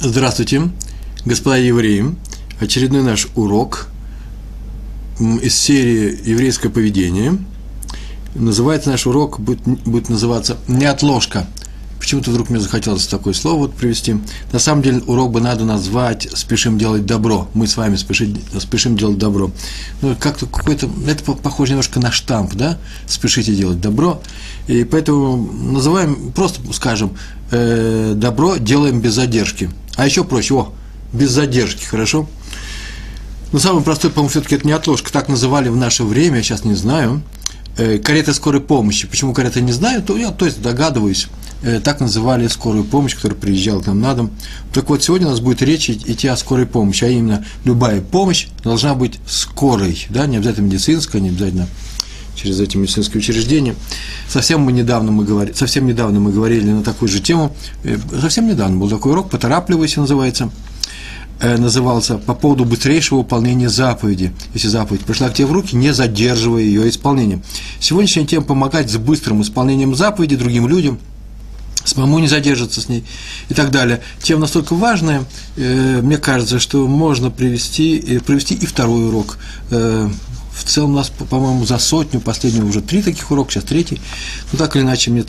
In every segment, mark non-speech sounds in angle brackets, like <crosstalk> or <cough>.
Здравствуйте, господа евреи. Очередной наш урок из серии «Еврейское поведение». Называется наш урок, будет, будет называться «Неотложка». Почему-то вдруг мне захотелось такое слово вот привести. На самом деле урок бы надо назвать «Спешим делать добро». Мы с вами спешим, спешим делать добро. Ну, как-то какой-то, это похоже немножко на штамп, да? Спешите делать добро. И поэтому называем, просто скажем, э, добро делаем без задержки. А еще проще, о, без задержки, хорошо? Но самый простой, по-моему, все-таки это не отложка, так называли в наше время, я сейчас не знаю. Э, карета скорой помощи. Почему карета не знаю, то я то есть догадываюсь. Э, так называли скорую помощь, которая приезжала к нам на дом. Так вот, сегодня у нас будет речь идти о скорой помощи, а именно любая помощь должна быть скорой, да, не обязательно медицинская, не обязательно через эти медицинские учреждения. Совсем мы недавно мы говорили, совсем недавно мы говорили на такую же тему, э, совсем недавно был такой урок, поторапливайся называется, э, назывался по поводу быстрейшего выполнения заповеди. Если заповедь пришла к тебе в руки, не задерживая ее исполнение. Сегодняшняя тема помогать с быстрым исполнением заповеди другим людям, самому не задержаться с ней и так далее. Тема настолько важная, э, мне кажется, что можно привести, привести и второй урок в целом у нас, по-моему, за сотню, последнего уже три таких урока, сейчас третий. Но так или иначе, мне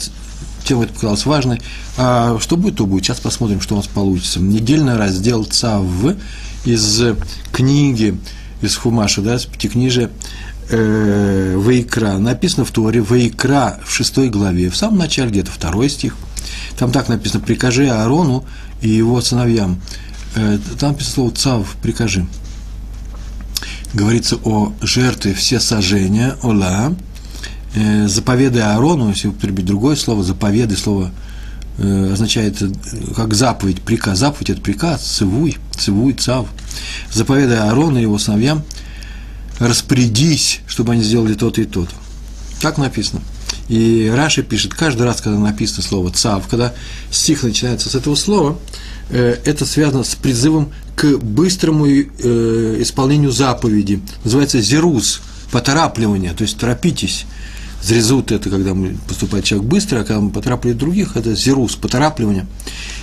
тема эта показалась важной. А что будет, то будет. Сейчас посмотрим, что у нас получится. Недельный раздел ЦАВ из книги, из Хумаша, да, из пятикнижия э, Ваикра. Написано в Торе Ваикра в шестой главе, в самом начале, где-то второй стих. Там так написано «Прикажи Аарону и его сыновьям». Э, там написано слово «цав», «прикажи» говорится о жертве все сожжения, ола, э, заповеды Аарону, если употребить другое слово, заповеды, слово э, означает э, как заповедь, приказ, заповедь – это приказ, цивуй, цивуй, цав, заповеды Аарону и его сыновьям, распорядись, чтобы они сделали то-то и то-то. Так написано. И Раши пишет, каждый раз, когда написано слово «цав», когда стих начинается с этого слова, это связано с призывом к быстрому э, исполнению заповеди. Называется зерус, поторапливание, то есть торопитесь. Зрезут – это когда мы поступает человек быстро, а когда мы поторапливаем других – это зерус, поторапливание.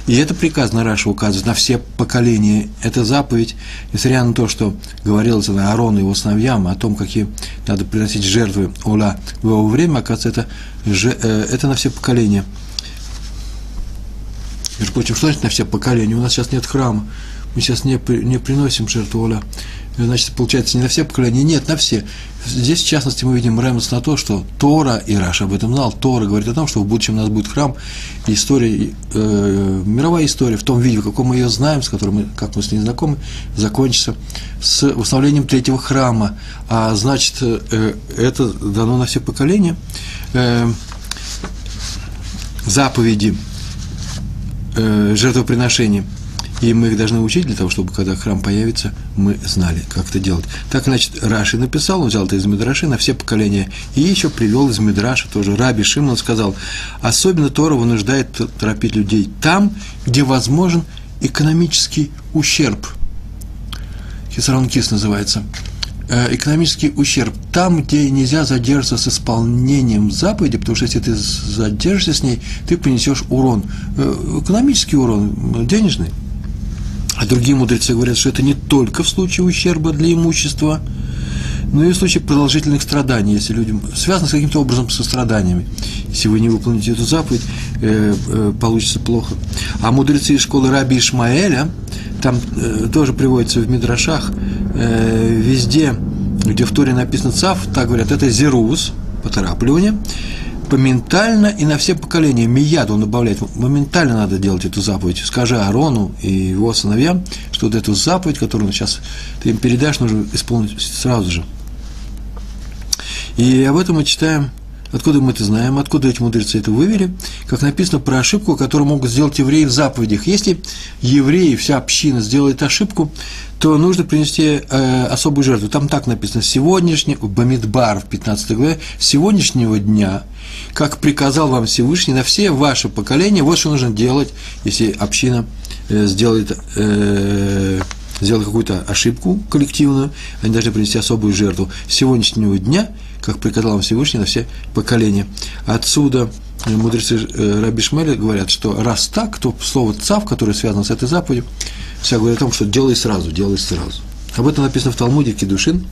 И это приказ на Раша указывает на все поколения. Это заповедь, несмотря на то, что говорилось на Аарону и его сыновьям о том, какие надо приносить жертвы Ола в его время, оказывается, это, э, это на все поколения. Между прочим, что значит на все поколения? У нас сейчас нет храма мы сейчас не, не приносим жертву Оля. Значит, получается, не на все поколения, нет, на все. Здесь, в частности, мы видим ремонт на то, что Тора, и Раш об этом знал, Тора говорит о том, что в будущем у нас будет храм, история, э, мировая история в том виде, в каком мы ее знаем, с которым мы, как мы с ней знакомы, закончится с восстановлением третьего храма. А значит, э, это дано на все поколения. Э, заповеди э, жертвоприношения – и мы их должны учить для того, чтобы, когда храм появится, мы знали, как это делать. Так, значит, Раши написал, он взял это из Мидраши на все поколения, и еще привел из Мидраша тоже. Раби Шимон сказал, особенно Тора вынуждает торопить людей там, где возможен экономический ущерб. Хисарон Кис называется. Э, экономический ущерб. Там, где нельзя задержаться с исполнением заповеди, потому что если ты задержишься с ней, ты понесешь урон. Э, экономический урон, денежный. Другие мудрецы говорят, что это не только в случае ущерба для имущества, но и в случае продолжительных страданий, если людям связано с каким-то образом со страданиями. Если вы не выполните эту заповедь, э, э, получится плохо. А мудрецы из школы Раби Ишмаэля, там э, тоже приводится в Мидрашах, э, везде, где в Торе написано цав, так говорят, это зерус, поторапливание, моментально и на все поколения. Мияд он добавляет, моментально надо делать эту заповедь. Скажи Арону и его сыновьям, что вот эту заповедь, которую сейчас ты им передашь, нужно исполнить сразу же. И об этом мы читаем Откуда мы это знаем? Откуда эти мудрецы это вывели? Как написано про ошибку, которую могут сделать евреи в заповедях. Если евреи, вся община сделает ошибку, то нужно принести э, особую жертву. Там так написано, сегодняшний, Бамидбар в 15 главе, сегодняшнего дня, как приказал вам Всевышний, на все ваши поколения, вот что нужно делать, если община э, сделает, э, сделает какую-то ошибку коллективную, они должны принести особую жертву. Сегодняшнего дня – как приказал вам Всевышний на все поколения. Отсюда мудрецы э, Раби Шмеля говорят, что раз так, то слово «цав», которое связано с этой заповедью, вся говорит о том, что делай сразу, делай сразу. Об этом написано в Талмуде Кедушин,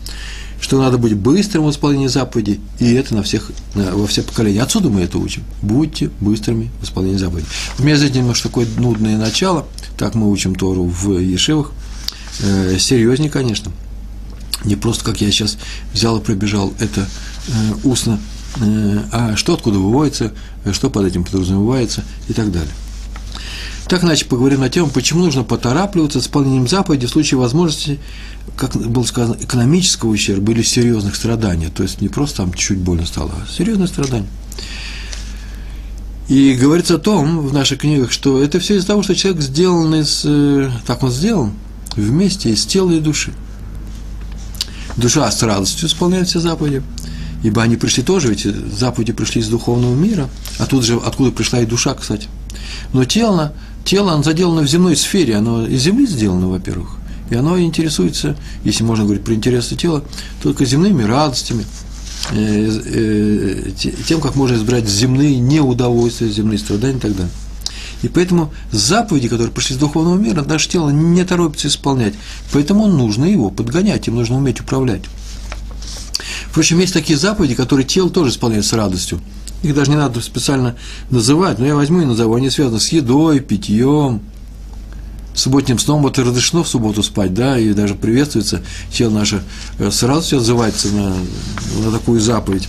что надо быть быстрым в исполнении заповедей, и это на всех, во все поколения. Отсюда мы это учим. Будьте быстрыми в исполнении заповедей. У меня здесь немножко такое нудное начало, так мы учим Тору в Ешевах, э, серьезнее, конечно. Не просто, как я сейчас взял и пробежал это э, устно, э, а что откуда выводится, что под этим подразумевается и так далее. Так, иначе поговорим на тему, почему нужно поторапливаться с исполнением заповеди в случае возможности, как было сказано, экономического ущерба или серьезных страданий. То есть не просто там чуть-чуть больно стало, а серьезные страдания. И говорится о том в наших книгах, что это все из-за того, что человек сделан из, э, так он сделан, вместе из тела и души. Душа с радостью исполняет все заповеди, ибо они пришли тоже, ведь заповеди пришли из духовного мира, а тут же откуда пришла и душа, кстати. Но тело, тело оно заделано в земной сфере, оно из земли сделано, во-первых, и оно интересуется, если можно говорить про интересы тела, только земными радостями, э, э, тем, как можно избрать земные неудовольствия, земные страдания и так далее. И поэтому заповеди, которые пришли из духовного мира, наше тело не торопится исполнять. Поэтому нужно его подгонять, им нужно уметь управлять. Впрочем, есть такие заповеди, которые тело тоже исполняет с радостью. Их даже не надо специально называть, но я возьму и назову. Они связаны с едой, питьем, субботним сном. Вот и разрешено в субботу спать, да, и даже приветствуется тело наше э, с радостью отзывается на, на такую заповедь.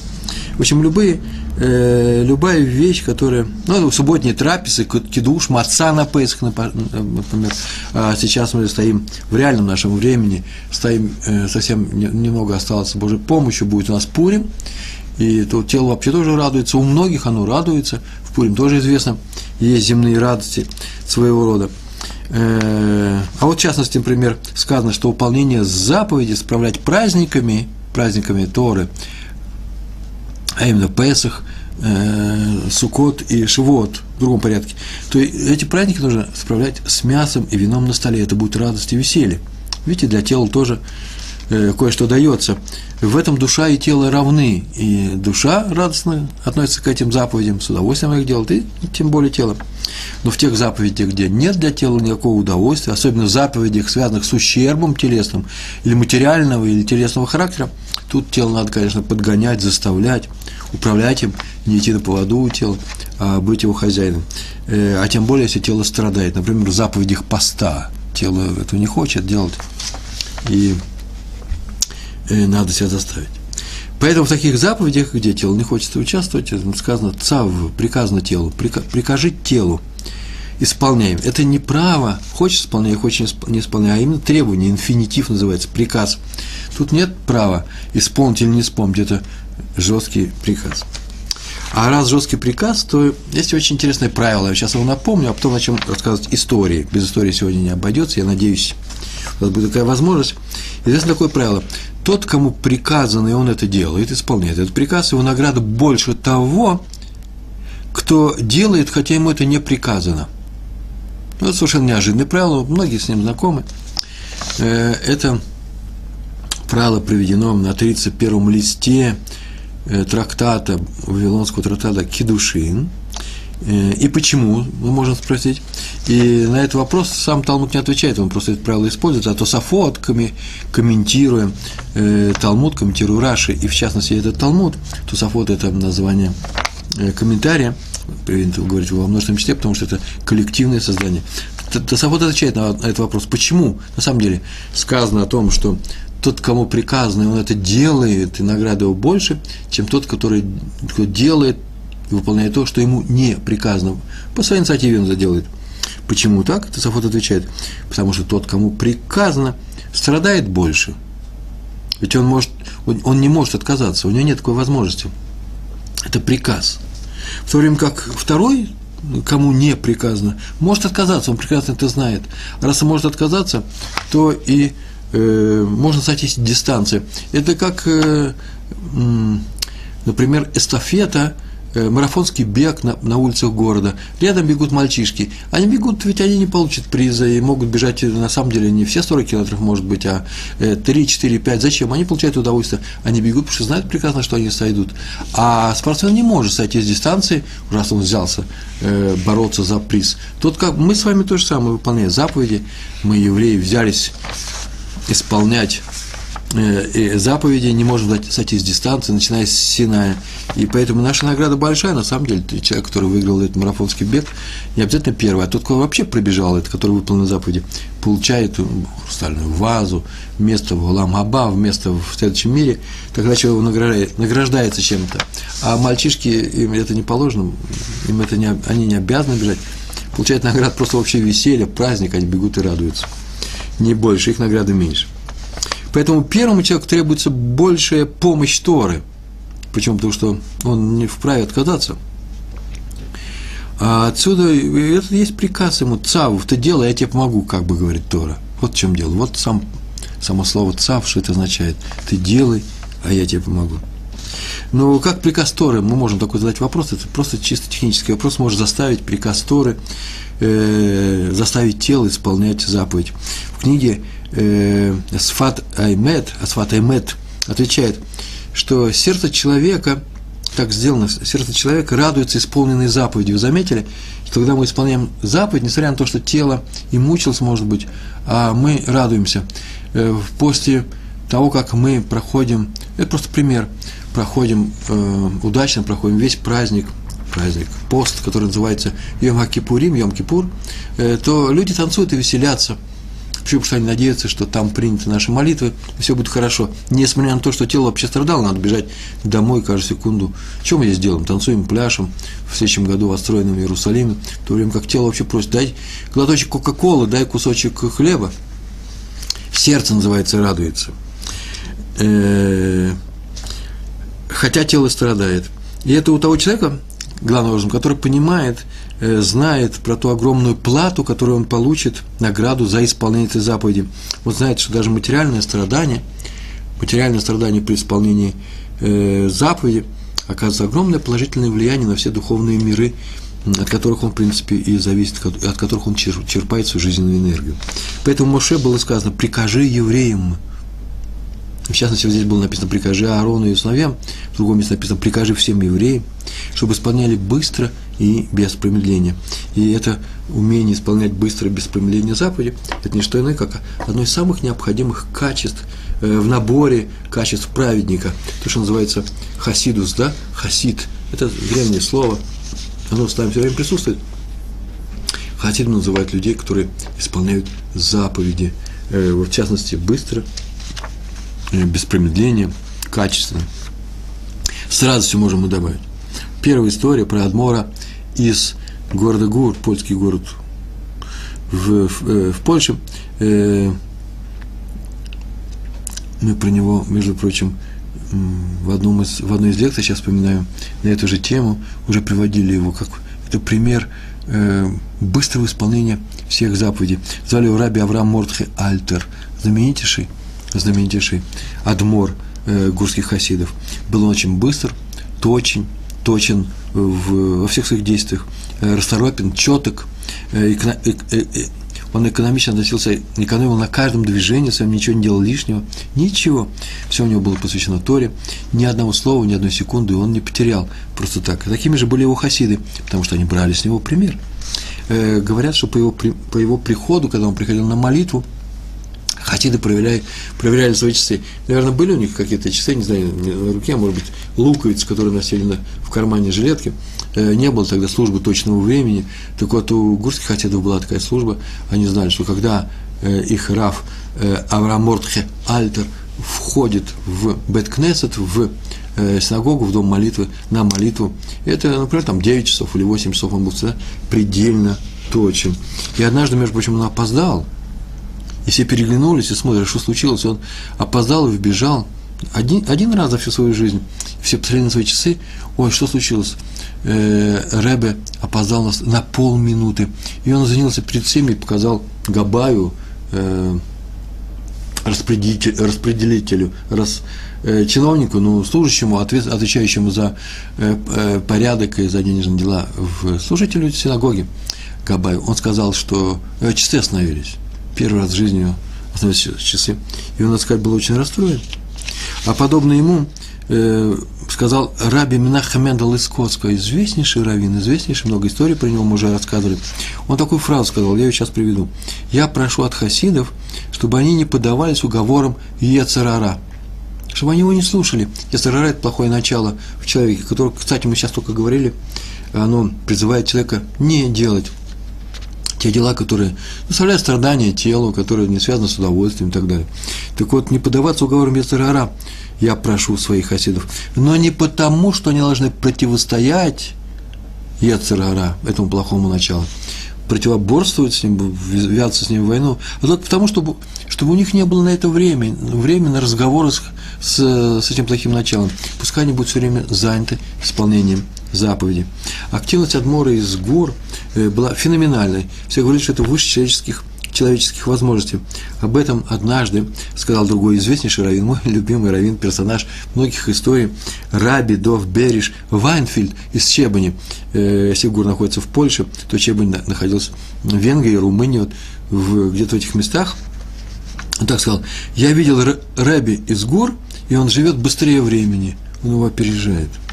В общем, любые э, любая вещь, которая, ну, субботние трапезы, кидуш, маца на Песах, например, а сейчас мы стоим в реальном нашем времени, стоим, э, совсем немного осталось Божьей помощью, будет у нас Пурим, и то тело вообще тоже радуется, у многих оно радуется, в Пурим тоже известно, есть земные радости своего рода. Э, а вот в частности, например, сказано, что выполнение заповеди справлять праздниками, праздниками Торы – а именно Песах, э, Сукот и Шивот в другом порядке, то эти праздники нужно справлять с мясом и вином на столе. Это будет радость и веселье. Видите, для тела тоже кое-что дается. В этом душа и тело равны, и душа радостно относится к этим заповедям, с удовольствием их делает, и тем более тело. Но в тех заповедях, где нет для тела никакого удовольствия, особенно в заповедях, связанных с ущербом телесным, или материального, или телесного характера, тут тело надо, конечно, подгонять, заставлять, управлять им, не идти на поводу у тела, а быть его хозяином. Э, а тем более, если тело страдает. Например, в заповедях поста тело этого не хочет делать, и э, надо себя заставить. Поэтому в таких заповедях, где тело не хочет участвовать, сказано «цав», приказано телу, прикажи телу, исполняем. Это не право, хочешь исполняй, хочешь не исполняй, а именно требование, инфинитив называется, приказ. Тут нет права исполнить или не исполнить, это жесткий приказ. А раз жесткий приказ, то есть очень интересное правило. Я сейчас его напомню, а потом начнем рассказывать истории. Без истории сегодня не обойдется, я надеюсь, у нас будет такая возможность. Известно такое правило. Тот, кому приказано, и он это делает, исполняет этот приказ, его награда больше того, кто делает, хотя ему это не приказано. Ну, это совершенно неожиданное правило, многие с ним знакомы. Э, это правило приведено на 31 листе Э, трактата, Вавилонского трактата Кедушин. Э, и почему, мы можем спросить. И на этот вопрос сам Талмуд не отвечает, он просто это правило использует, а то Сафот, комментируя э, Талмуд, комментируя Раши, и в частности этот Талмуд, то Сафот – это название э, комментария, принято говорить во множественном числе, потому что это коллективное создание. Тософот отвечает на этот вопрос. Почему? На самом деле сказано о том, что тот, кому приказано, он это делает, и награда его больше, чем тот, который делает и выполняет то, что ему не приказано. По своей инициативе он это делает. Почему так? Тософот отвечает. Потому что тот, кому приказано, страдает больше. Ведь он, может, он не может отказаться, у него нет такой возможности. Это приказ. В то время как второй, кому не приказано, может отказаться, он прекрасно это знает. Раз он может отказаться, то и э, можно соотнести дистанции. Это как, э, например, эстафета марафонский бег на, на улицах города, рядом бегут мальчишки, они бегут, ведь они не получат приза и могут бежать, на самом деле, не все 40 километров, может быть, а 3, 4, 5. Зачем? Они получают удовольствие, они бегут, потому что знают прекрасно, что они сойдут. А спортсмен не может сойти с дистанции, раз он взялся э, бороться за приз. Тут как мы с вами то же самое выполняем заповеди, мы, евреи, взялись исполнять э, заповеди, не можем сойти с дистанции, начиная с Синая. И поэтому наша награда большая, на самом деле, человек, который выиграл этот марафонский бег, не обязательно первый, а тот, кто вообще пробежал это, который выполнил заповеди, получает хрустальную вазу, место в Гулам Аба, место в следующем мире, тогда человек награждает, награждается чем-то. А мальчишки, им это не положено, им это не, они не обязаны бежать, получают награду просто вообще веселье, праздник, они бегут и радуются. Не больше, их награды меньше. Поэтому первому человеку требуется большая помощь Торы. Почему? Потому что он не вправе отказаться. А отсюда это есть приказ ему, цав, ты делай, я тебе помогу, как бы говорит Тора. Вот в чем дело. Вот сам, само слово цав, что это означает. Ты делай, а я тебе помогу. Но как приказ Торы, мы можем такой задать вопрос, это просто чисто технический вопрос, может заставить приказ Торы, э, заставить тело исполнять заповедь. В книге э, Сфат Аймет, Асфат Аймет отвечает, что сердце человека, так сделано, сердце человека радуется исполненной заповедью. Вы заметили, что когда мы исполняем заповедь, несмотря на то, что тело и мучилось, может быть, а мы радуемся. Э, после того, как мы проходим, это просто пример, проходим э, удачно, проходим весь праздник, праздник, пост, который называется Йом Кипурим, Йом Кипур, э, то люди танцуют и веселятся – Почему? Потому что они надеются, что там приняты наши молитвы, и все будет хорошо. Несмотря на то, что тело вообще страдало, надо бежать домой каждую секунду. Что мы здесь делаем? Танцуем, пляшем в следующем году отстроенном Иерусалиме, в то время как тело вообще просит, дай глоточек Кока-Колы, дай кусочек хлеба. Сердце, называется, радуется. Э, хотя тело страдает. И это у того человека, главным образом, который понимает, знает про ту огромную плату, которую он получит, награду за исполнение этой заповеди. Он знает, что даже материальное страдание, материальное страдание при исполнении э, заповеди оказывает огромное положительное влияние на все духовные миры, от которых он, в принципе, и зависит, от которых он черпает свою жизненную энергию. Поэтому Моше было сказано, прикажи евреям, в частности, вот здесь было написано «прикажи Аарону и сыновьям», в другом месте написано «прикажи всем евреям», чтобы исполняли быстро и без промедления. И это умение исполнять быстро без промедления заповеди – это не что иное, как одно из самых необходимых качеств э, в наборе качеств праведника. То, что называется хасидус, да, хасид. Это древнее слово, оно с нами все время присутствует. Хасидом называют людей, которые исполняют заповеди, э, в частности, быстро Э, без промедления, качественно. С радостью можем мы добавить. Первая история про Адмора из города Гур, польский город в, в, э, в Польше. Э, мы про него, между прочим, в, одном из, в одной из лекций, сейчас вспоминаю, на эту же тему, уже приводили его как это пример э, быстрого исполнения всех заповедей. Звали его раби Авраам Мортхе Альтер, знаменитейший знаменитейший Адмор э, гурских хасидов. Был он очень быстр, точен, точен в, во всех своих действиях, э, расторопен, четок, э, эко, э, э, э, он экономично относился, экономил на каждом движении своем, ничего не делал лишнего, ничего. Все у него было посвящено Торе, ни одного слова, ни одной секунды он не потерял просто так. Такими же были его хасиды, потому что они брали с него пример. Э, говорят, что по его, по его приходу, когда он приходил на молитву, Хасиды проверяли, проверяли свои часы. Наверное, были у них какие-то часы, не знаю, на руке, а может быть, луковицы, которые носили на, в кармане жилетки. Э, не было тогда службы точного времени. Так вот, у гурских хасидов была такая служба. Они знали, что когда э, их Раф э, Авраам Мортхе Альтер входит в Беткнесет, в синагогу, в дом молитвы, на молитву. Это, например, там 9 часов или 8 часов он был всегда предельно точен. И однажды, между прочим, он опоздал, и все переглянулись и смотрят, что случилось. Он опоздал и вбежал. Один, один раз за всю свою жизнь. Все посмотрели на свои часы. Ой, что случилось? Э, Ребе опоздал нас на полминуты. И он занялся перед всеми и показал Габаю, э, распределитель, распределителю, рас, э, чиновнику, ну, служащему, ответ, отвечающему за э, э, порядок и за денежные дела в служителю синагоги Габаю, он сказал, что э, часы остановились. Первый раз в жизни остановились часы. И он, надо сказать, был очень расстроен. А подобно ему э, сказал Раби Минахамендал из Котского, известнейший раввин, известнейший, много историй про него мы уже рассказывали. Он такую фразу сказал, я ее сейчас приведу. «Я прошу от хасидов, чтобы они не поддавались уговорам Ецарара, чтобы они его не слушали. Ецарара – это плохое начало в человеке, которое, кстати, мы сейчас только говорили, оно призывает человека не делать те дела, которые доставляют страдания телу, которые не связаны с удовольствием и так далее. Так вот, не поддаваться уговорам Ецарара – я прошу своих хасидов, но не потому, что они должны противостоять Ецерара, этому плохому началу, противоборствовать с ним, ввязаться с ним в войну, а только потому, чтобы, чтобы у них не было на это время, время на разговоры с, с, с этим плохим началом. Пускай они будут все время заняты исполнением заповеди. Активность Адмора из гор э, была феноменальной. Все говорили, что это выше человеческих человеческих возможностей. Об этом однажды сказал другой известнейший раввин, мой любимый раввин, персонаж многих историй, Раби Дов Бериш Вайнфильд из Чебани. Э, если Гур находится в Польше, то Чебань находился в Венгрии, Румынии, вот, в, где-то в этих местах. Он так сказал, я видел Раби из гор, и он живет быстрее времени, он его опережает –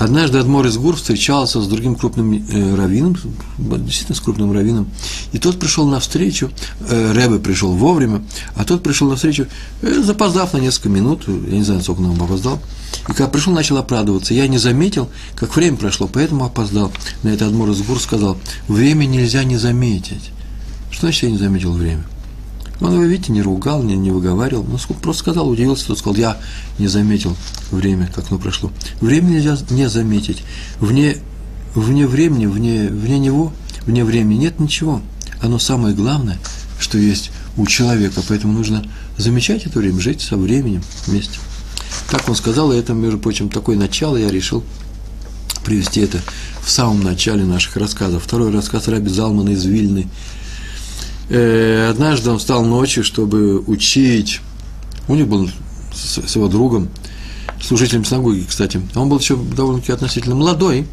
Однажды Адмор из Гур встречался с другим крупным э, раввином, действительно с крупным раввином, и тот пришел навстречу, э, Рэбе пришел вовремя, а тот пришел навстречу, э, запоздав на несколько минут, я не знаю, сколько он опоздал, и когда пришел, начал оправдываться. Я не заметил, как время прошло, поэтому опоздал. На это Адмор из Гур сказал, время нельзя не заметить. Что значит я не заметил время? Он его, видите, не ругал, не, не выговаривал, но просто сказал, удивился, тот сказал, я не заметил время, как оно прошло. Время нельзя не заметить. Вне, вне времени, вне, вне него, вне времени нет ничего. Оно самое главное, что есть у человека, поэтому нужно замечать это время, жить со временем вместе. Так он сказал, и это, между прочим, такое начало я решил привести это в самом начале наших рассказов. Второй рассказ Раби Залмана из Вильны – однажды он встал ночью, чтобы учить. У них был с, с его другом, служителем синагоги, кстати. Он был еще довольно-таки относительно молодой.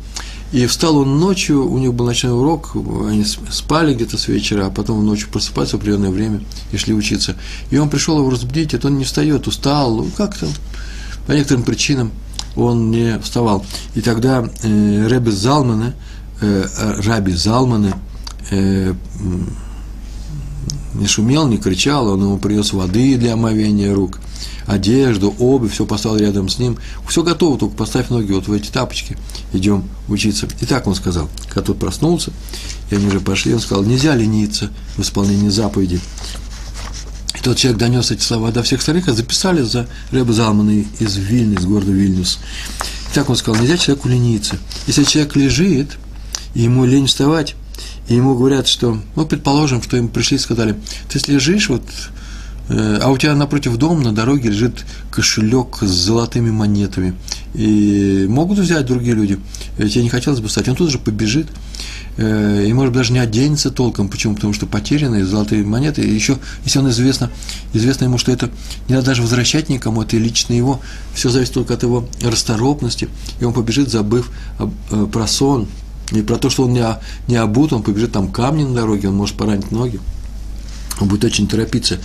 И встал он ночью, у них был ночной урок, они спали где-то с вечера, а потом ночью просыпаются в определенное время и шли учиться. И он пришел его разбудить, это он не встает, устал, ну, как-то по некоторым причинам он не вставал. И тогда э, Рэбби Залмана, э, Раби Залманы, э, не шумел, не кричал, он ему принес воды для омовения рук, одежду, обувь, все поставил рядом с ним. Все готово, только поставь ноги вот в эти тапочки, идем учиться. И так он сказал, когда тот проснулся, и они уже пошли, он сказал, нельзя лениться в исполнении заповеди. И тот человек донес эти слова до всех остальных, а записали за Рэба Залмана из Вильны, из города Вильнюс. И так он сказал, нельзя человеку лениться. Если человек лежит, и ему лень вставать, и ему говорят, что, ну, предположим, что им пришли и сказали, ты лежишь, вот, э, а у тебя напротив дома на дороге лежит кошелек с золотыми монетами, и могут взять другие люди, тебе не хотелось бы встать, он тут же побежит, э, и, может, даже не оденется толком. Почему? Потому что потерянные золотые монеты. И еще, если он известно, известно ему, что это не надо даже возвращать никому, это лично его. Все зависит только от его расторопности. И он побежит, забыв э, про сон, и про то, что он не, не обут, он побежит там камни на дороге, он может поранить ноги. Он будет очень торопиться.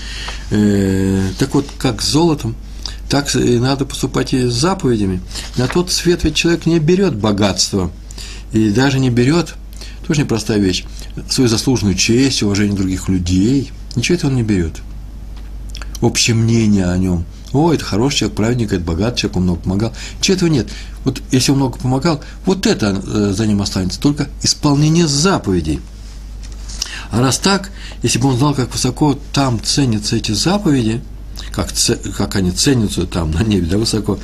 Э, так вот, как с золотом, так и надо поступать и с заповедями. На тот свет ведь человек не берет богатство. И даже не берет, тоже непростая вещь, свою заслуженную честь, уважение других людей. Ничего этого он не берет. Общее мнение о нем – о, это хороший человек, праведник, это богатый человек, он много помогал. Чего этого нет? Вот если он много помогал, вот это э, за ним останется, только исполнение заповедей. А раз так, если бы он знал, как высоко там ценятся эти заповеди, как, как они ценятся там на небе, да, высоко,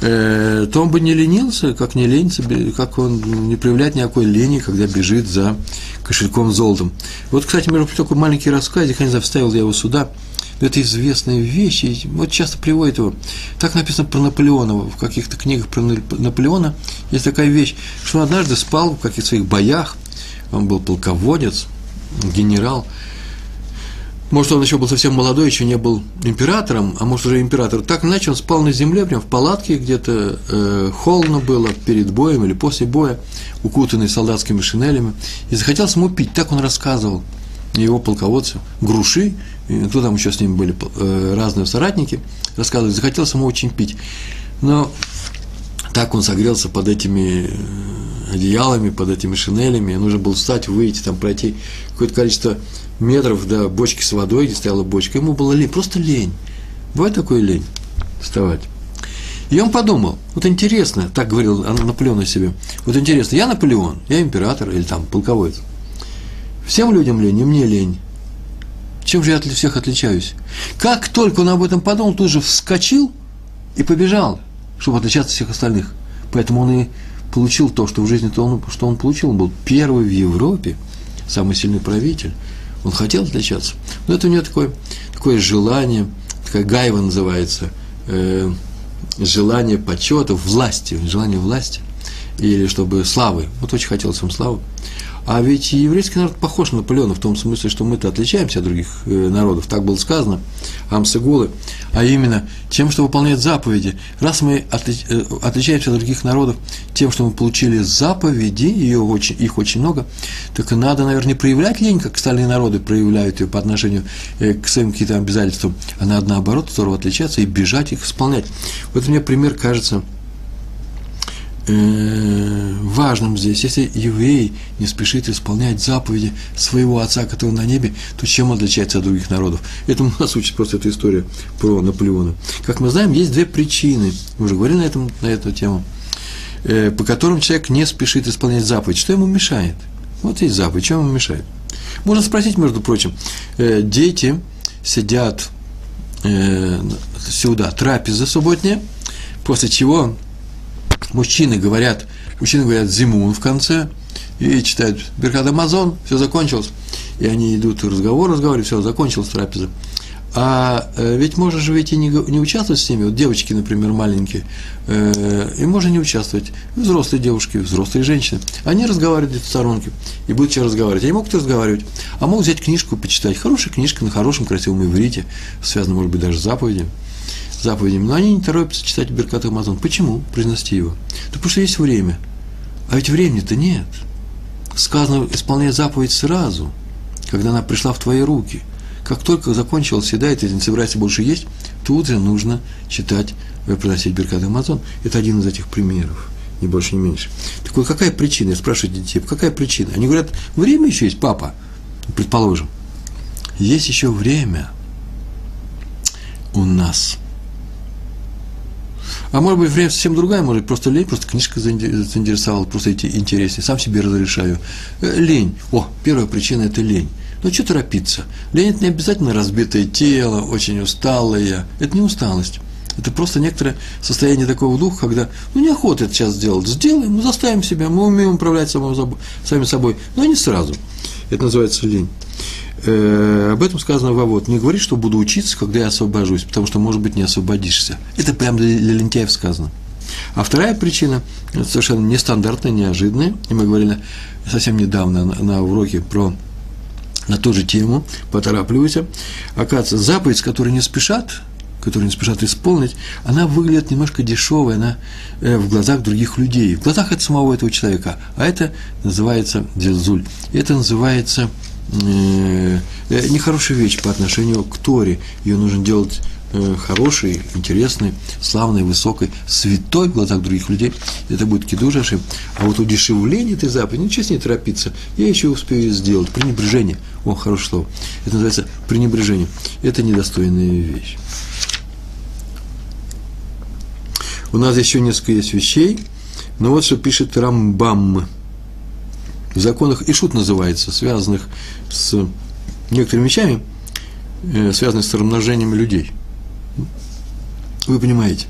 э, то он бы не ленился, как не ленится, как он не проявляет никакой лени, когда бежит за кошельком золотом. Вот, кстати, между прочим, такой маленький рассказик, я не знаю, вставил я его сюда – это известная вещь, вот часто приводит его. Так написано про Наполеона, в каких-то книгах про Наполеона есть такая вещь, что он однажды спал в каких-то своих боях, он был полководец, генерал, Может, он еще был совсем молодой, еще не был императором, а может, уже император. Так иначе он спал на земле, прям в палатке где-то, э, холодно было перед боем или после боя, укутанный солдатскими шинелями, и захотел ему пить. Так он рассказывал его полководцу, Груши, кто там еще с ними были, э, разные соратники, рассказывали, захотел ему очень пить. Но так он согрелся под этими э, одеялами, под этими шинелями, нужно было встать, выйти, там пройти какое-то количество метров до бочки с водой, где стояла бочка, ему было лень, просто лень. Бывает такое лень вставать. И он подумал, вот интересно, так говорил Наполеон о себе, вот интересно, я Наполеон, я император или там полководец. Всем людям лень, и мне лень. Чем же я от всех отличаюсь? Как только он об этом подумал, тут же вскочил и побежал, чтобы отличаться от всех остальных. Поэтому он и получил то, что в жизни то он, что он получил. Он был первый в Европе, самый сильный правитель. Он хотел отличаться. Но это у него такое, такое желание, такая гайва называется, э, желание почета, власти, желание власти, или чтобы славы. Вот очень хотелось ему славы. А ведь еврейский народ похож на Наполеона в том смысле, что мы-то отличаемся от других э, народов, так было сказано, амсыгулы, а именно тем, что выполняет заповеди. Раз мы э, отличаемся от других народов тем, что мы получили заповеди, ее очень, их очень много, так надо, наверное, не проявлять лень, как остальные народы проявляют ее по отношению э, к своим каким-то обязательствам, а надо наоборот здорово отличаться и бежать их исполнять. Вот мне пример кажется – э, важным здесь. Если еврей не спешит исполнять заповеди своего отца, который на небе, то чем он отличается от других народов? Этому нас учит просто эта история про Наполеона. Как мы знаем, есть две причины, мы уже говорили на, этом, на эту тему, э, по которым человек не спешит исполнять заповедь. Что ему мешает? Вот есть заповедь, чем ему мешает? Можно спросить, между прочим, э, дети сидят э, сюда, трапеза субботняя, после чего мужчины говорят, мужчины говорят «зимун» в конце, и читают Беркат Амазон, все закончилось, и они идут в разговор, разговаривают, все, закончилась трапеза. А э, ведь можно же ведь и не, не участвовать с ними, вот девочки, например, маленькие, э, и можно не участвовать, взрослые девушки, взрослые женщины, они разговаривают в сторонке, и будут что разговаривать, они могут разговаривать, а могут взять книжку почитать, хорошая книжка на хорошем красивом иврите, связана, может быть, даже с заповедями, заповедями, но они не торопятся читать Беркат Амазон. Почему произносить его? Да потому что есть время. А ведь времени-то нет. Сказано, исполняй заповедь сразу, когда она пришла в твои руки. Как только закончилась еда, и не собираешься больше есть, тут же нужно читать, э, приносить Беркат Амазон. Это один из этих примеров, ни больше, ни меньше. Так вот, какая причина? Я спрашиваю детей, какая причина? Они говорят, время еще есть, папа, предположим. Есть еще время у нас – а может быть, время совсем другая, может просто лень, просто книжка заинтересовала, просто эти интереснее, сам себе разрешаю. Э, лень. О, первая причина – это лень. Ну, что торопиться? Лень – это не обязательно разбитое тело, очень усталое. Это не усталость. Это просто некоторое состояние такого духа, когда, ну, неохота это сейчас сделать. Сделаем, ну, заставим себя, мы умеем управлять сами собой, но не сразу. Это называется лень э, об этом сказано во вот. Не говори, что буду учиться, когда я освобожусь, потому что, может быть, не освободишься. Это прямо для, лентяев сказано. А вторая причина, совершенно нестандартная, неожиданная, и мы говорили совсем недавно на, на уроке про на ту же тему, поторапливайся. Оказывается, заповедь, с не спешат, которую не спешат исполнить, она выглядит немножко дешевой она, э, в глазах других людей, в глазах от самого этого человека. А это называется дельзуль. Это называется Э, э, нехорошая вещь по отношению к Торе. Ее нужно делать э, хорошей, интересной, славной, высокой, святой в глазах других людей. Это будет кидушаши. А вот удешевление этой заповеди, ничего с ней торопиться, я еще успею сделать. Пренебрежение. О, хорошее слово. Это называется пренебрежение. Это недостойная вещь. У нас еще несколько есть вещей, но вот что пишет Рамбам в законах Ишут называется, связанных с некоторыми вещами, э, связанных с размножением людей. Вы понимаете.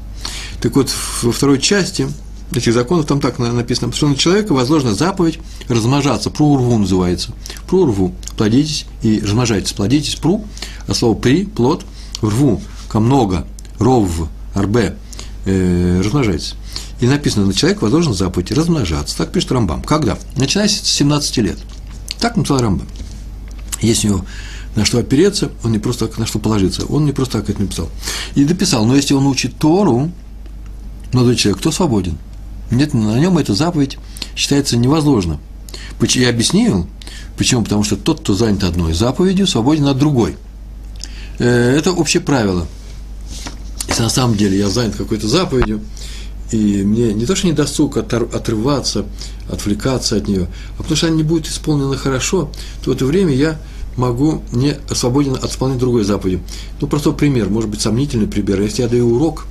Так вот, во второй части этих законов там так написано, что на человека возложена заповедь размножаться. Прурву называется. Прурву. Плодитесь и размножайтесь. Плодитесь. Пру. А слово при, плод. Рву. Ко много. Ров. Арбе. Э, размножайтесь. И написано, на человек возложен заповедь размножаться. Так пишет Рамбам. Когда? Начиная с 17 лет. Так написал Рамбам. Есть у него на что опереться, он не просто так на что положиться. Он не просто так это написал. И дописал, но если он учит Тору, молодой человек, кто свободен? Нет, на нем эта заповедь считается невозможно. Я объяснил, почему? Потому что тот, кто занят одной заповедью, свободен от другой. Э, это общее правило. Если на самом деле я занят какой-то заповедью, и мне не то, что не досуг отрываться, отвлекаться от нее, а потому что она не будет исполнена хорошо, то в это время я могу не свободен от исполнения другой заповеди. Ну, простой пример, может быть, сомнительный пример. Если я даю урок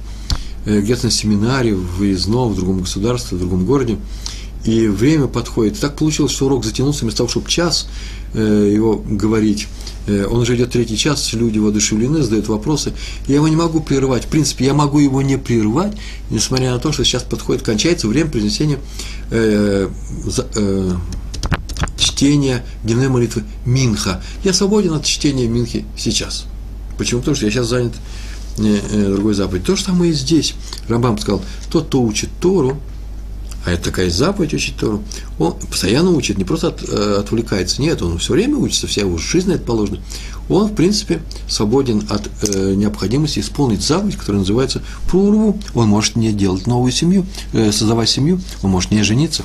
э, где-то на семинаре, выездном, в другом государстве, в другом городе, и время подходит. Так получилось, что урок затянулся, вместо того, чтобы час э, его говорить, э, он уже идет третий час, люди воодушевлены, задают вопросы. Я его не могу прерывать. В принципе, я могу его не прерывать, несмотря на то, что сейчас подходит, кончается время произнесения э, э, чтения дневной молитвы Минха. Я свободен от чтения Минхи сейчас. Почему? Потому что я сейчас занят э, другой заповедью. То же самое и здесь. Рамбам сказал, тот, кто учит Тору, а это такая заповедь учить Тору, он постоянно учит, не просто от, э, отвлекается, нет, он все время учится, вся его жизнь на это положена. Он, в принципе, свободен от э, необходимости исполнить заповедь, которая называется прурву. Он может не делать новую семью, э, создавать семью, он может не жениться.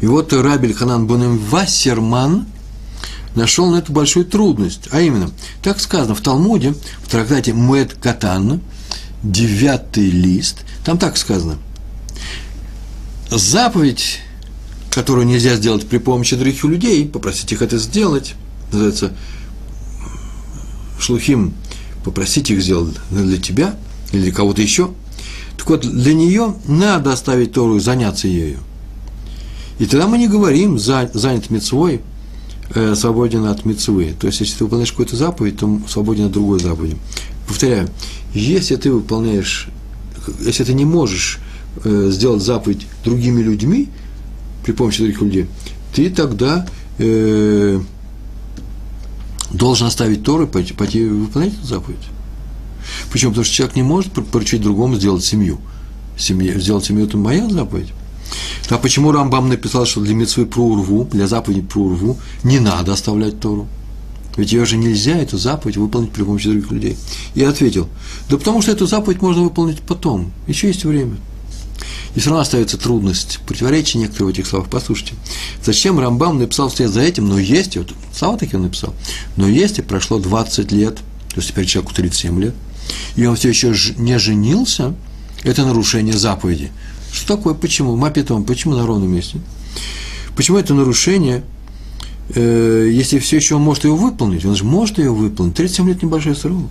И вот Рабель Ханан Бонем Вассерман нашел на эту большую трудность. А именно, так сказано в Талмуде, в трактате Муэт Катан, девятый лист, там так сказано. Заповедь, которую нельзя сделать при помощи других людей, попросить их это сделать, называется шлухим, попросить их сделать для тебя или для кого-то еще. Так вот, для нее надо оставить Тору и заняться ею. И тогда мы не говорим занят мецвой, э, свободен от мецвы. То есть, если ты выполняешь какую-то заповедь, то свободен от другой заповеди. Повторяю, если ты выполняешь, если ты не можешь э, сделать заповедь другими людьми, при помощи других людей, ты тогда э, должен оставить Тору и пойти, пойти выполнять эту заповедь. Почему? Потому что человек не может поручить другому сделать семью. Семье, сделать семью – это моя заповедь. А почему Рамбам написал, что для митцвы прурву, для заповеди прурву, не надо оставлять Тору? Ведь ее же нельзя, эту заповедь, выполнить при помощи других людей. И ответил, да потому что эту заповедь можно выполнить потом, еще есть время. И все равно остается трудность, противоречие некоторые в этих словах. Послушайте, зачем Рамбам написал вслед за этим, но есть, вот слова таки он написал, но есть, и прошло 20 лет, то есть теперь человеку 37 лет, и он все еще не женился, это нарушение заповеди. Что такое? Почему? Мапитом, почему на ровном месте? Почему это нарушение, э, если все еще он может ее выполнить? Он же может ее выполнить. 37 лет небольшой срок.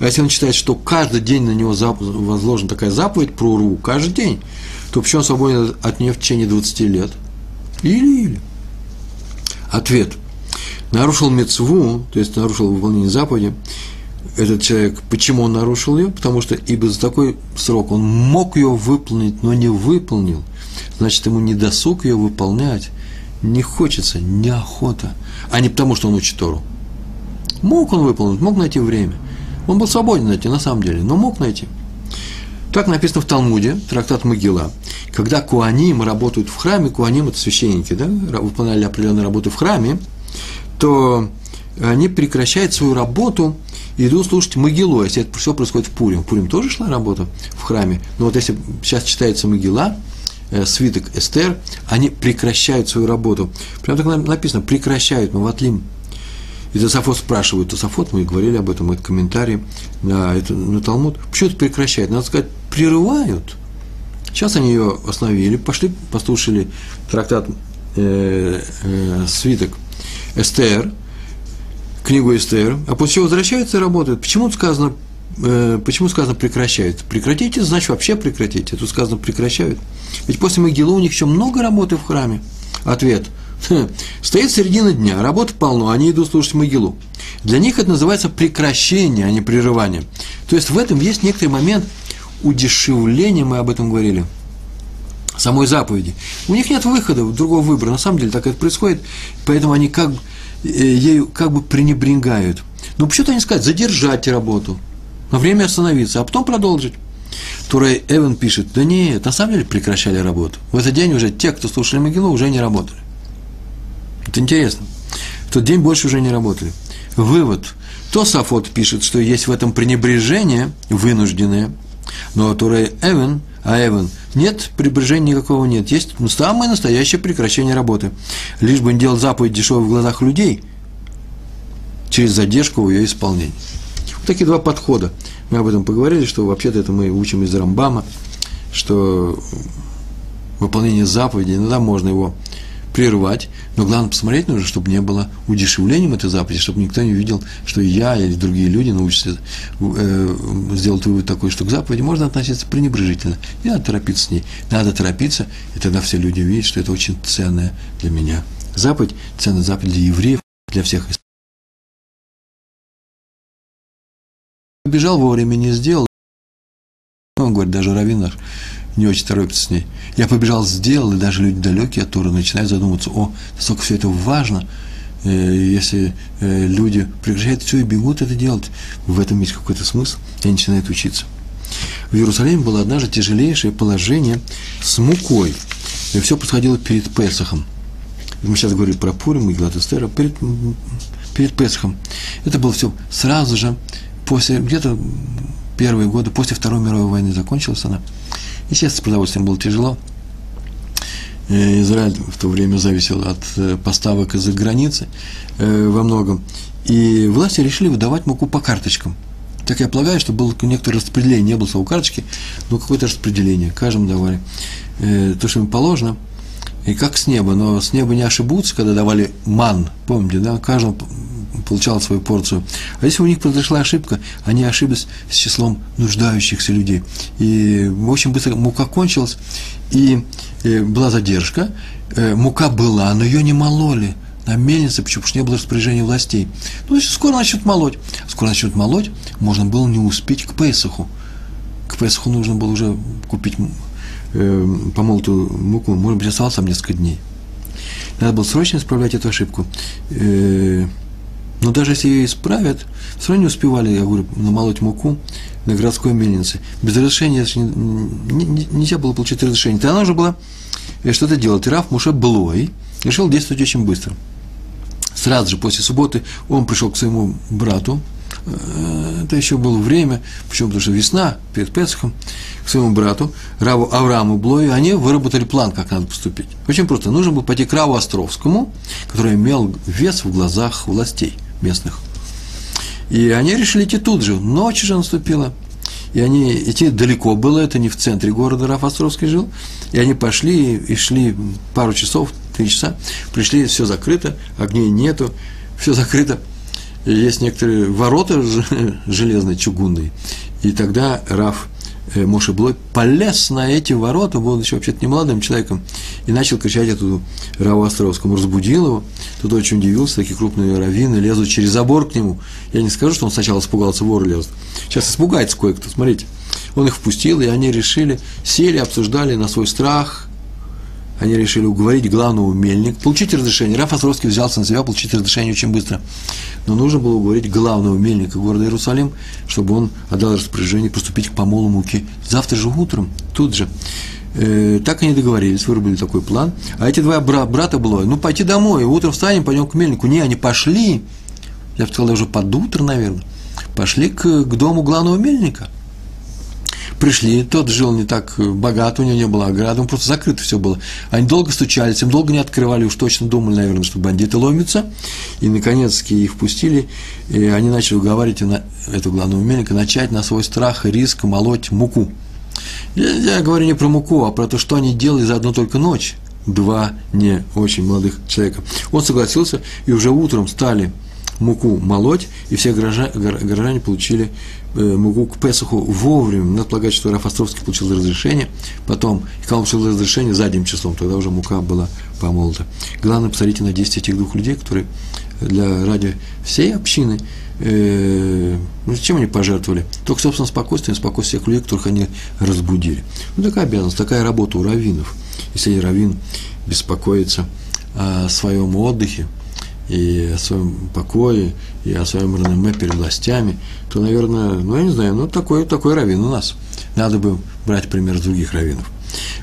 А если он считает, что каждый день на него возложена такая заповедь про уру, каждый день, то почему он свободен от нее в течение 20 лет? Или-или. Ответ. Нарушил мецву, то есть нарушил выполнение заповеди, этот человек, почему он нарушил ее? Потому что ибо за такой срок он мог ее выполнить, но не выполнил. Значит, ему не досуг ее выполнять, не хочется, неохота, а не потому, что он учит Тору. Мог он выполнить, мог найти время. Он был свободен найти, на самом деле, но мог найти. Так написано в Талмуде, трактат Могила. Когда куаним работают в храме, куаним – это священники, да, выполняли определенную работу в храме, то они прекращают свою работу – идут слушать Могилу, если это все происходит в Пурим. В Пурим тоже шла работа в храме, но вот если сейчас читается Могила, э, свиток Эстер, они прекращают свою работу. Прямо так написано, прекращают, Маватлим. И Тософот спрашивает, Тософот, мы говорили об этом, это комментарий на, это, на Талмуд, почему это прекращает? Надо сказать, прерывают. Сейчас они ее остановили, пошли, послушали трактат э, э, свиток Эстер, книгу Эстер, а после чего возвращаются и работают. Почему сказано, э, почему сказано прекращают? Прекратите, значит вообще прекратите. Тут сказано прекращают. Ведь после Могилы у них еще много работы в храме. Ответ. <laughs> Стоит середина дня, работы полно, они идут слушать Могилу. Для них это называется прекращение, а не прерывание. То есть в этом есть некоторый момент удешевления, мы об этом говорили, самой заповеди. У них нет выхода, другого выбора. На самом деле так это происходит, поэтому они как Э, ею как бы пренебрегают. Ну, почему-то они сказать, задержать работу, на время остановиться, а потом продолжить. Турей Эван пишет, да нет, на самом деле прекращали работу. В этот день уже те, кто слушали Могилу, уже не работали. Это интересно. В тот день больше уже не работали. Вывод. То Сафот пишет, что есть в этом пренебрежение вынужденное, но Турей Эвен, а Эвен, нет, пренебрежения никакого нет. Есть самое настоящее прекращение работы. Лишь бы не делать заповедь дешевой в глазах людей через задержку в ее исполнении. Вот такие два подхода. Мы об этом поговорили, что вообще-то это мы учим из Рамбама, что выполнение заповеди, иногда можно его прервать, но главное посмотреть нужно, чтобы не было удешевлением этой заповеди, чтобы никто не увидел, что я или другие люди научатся э, сделать вывод такой, что к заповеди можно относиться пренебрежительно. Не надо торопиться с ней. Надо торопиться, и тогда все люди увидят, что это очень ценная для меня заповедь, ценная заповедь для евреев, для всех. Бежал вовремя, не сделал. Он говорит, даже Равин наш, не очень торопится с ней. Я побежал, сделал, и даже люди далекие от Торы начинают задумываться, о, насколько все это важно, э, если э, люди прекращают все и бегут это делать, в этом есть какой-то смысл, и начинают учиться. В Иерусалиме было однажды тяжелейшее положение с мукой. И все происходило перед Песохом. Мы сейчас говорим про Пурим и Гладестера, перед, перед Песохом. Это было все сразу же, после, где-то первые годы, после Второй мировой войны закончилась она. Естественно, с продовольствием было тяжело. Э, Израиль в то время зависел от э, поставок из-за границы э, во многом. И власти решили выдавать муку по карточкам. Так я полагаю, что было некоторое распределение, не было слова карточки, но какое-то распределение. Каждому давали то, что им положено, и как с неба. Но с неба не ошибутся, когда давали ман, помните, да, каждому получал свою порцию. А если у них произошла ошибка, они ошиблись с числом нуждающихся людей. И очень быстро мука кончилась, и э, была задержка. Э, мука была, но ее не мололи на мельнице, почему? Потому что не было распоряжения властей. Ну, значит, скоро начнут молоть. Скоро начнут молоть, можно было не успеть к Песоху. К Песоху нужно было уже купить э, помолотую муку, может быть, осталось там несколько дней. Надо было срочно исправлять эту ошибку. Э, но даже если ее исправят, все равно не успевали, я говорю, намолоть муку на городской мельнице. Без разрешения нельзя было получить разрешение. Тогда нужно было э, что-то делать. И Раф Муше Блой решил действовать очень быстро. Сразу же после субботы он пришел к своему брату, это еще было время, почему? Потому что весна, перед Песохом, к своему брату, Раву Аврааму Блою, они выработали план, как надо поступить. Очень просто. Нужно было пойти к Раву Островскому, который имел вес в глазах властей – местных. И они решили идти тут же. Ночь уже наступила. И они идти далеко было, это не в центре города Раф Островский жил. И они пошли и шли пару часов, три часа. Пришли, все закрыто, огней нету, все закрыто. Есть некоторые ворота <laughs> железные, чугунные. И тогда Раф Э, Моше Блой полез на эти ворота, будучи вообще-то не молодым человеком, и начал кричать оттуда Раву Островскому, разбудил его. Тот очень удивился, такие крупные раввины лезут через забор к нему. Я не скажу, что он сначала испугался, вор лез. Сейчас испугается кое-кто, смотрите. Он их впустил, и они решили, сели, обсуждали на свой страх, они решили уговорить главного мельника, получить разрешение. Раф Островский взялся на себя получить разрешение очень быстро. Но нужно было уговорить главного мельника города Иерусалим, чтобы он отдал распоряжение поступить к помолу муки завтра же утром, тут же. Э, так они договорились, вырубили такой план. А эти два бра- брата было, ну, пойти домой, утром встанем, пойдем к мельнику. Не, они пошли, я бы сказал, даже под утро, наверное, пошли к, к дому главного мельника – Пришли, тот жил не так богат, у него не было ограды, он просто закрыто все было. Они долго стучались, им долго не открывали, уж точно думали, наверное, что бандиты ломятся. И, наконец-таки, их пустили, и они начали уговаривать эту главного мельника начать на свой страх и риск молоть муку. Я, я говорю не про муку, а про то, что они делали за одну только ночь. Два не очень молодых человека. Он согласился, и уже утром стали муку молоть, и все горожане, горожане получили Э, муку к Песоху вовремя. Надо полагать, что Раф получил разрешение. Потом, когда он получил разрешение задним числом, тогда уже мука была помолота. Главное, посмотрите на 10 этих двух людей, которые для, ради всей общины, э, ну, чем они пожертвовали? Только, собственно, спокойствием, спокойствие тех людей, которых они разбудили. Ну, такая обязанность, такая работа у раввинов. Если раввин беспокоится о своем отдыхе, и о своем покое, и о своем реноме перед властями, то, наверное, ну, я не знаю, ну, такой, такой раввин у нас. Надо бы брать пример с других раввинов.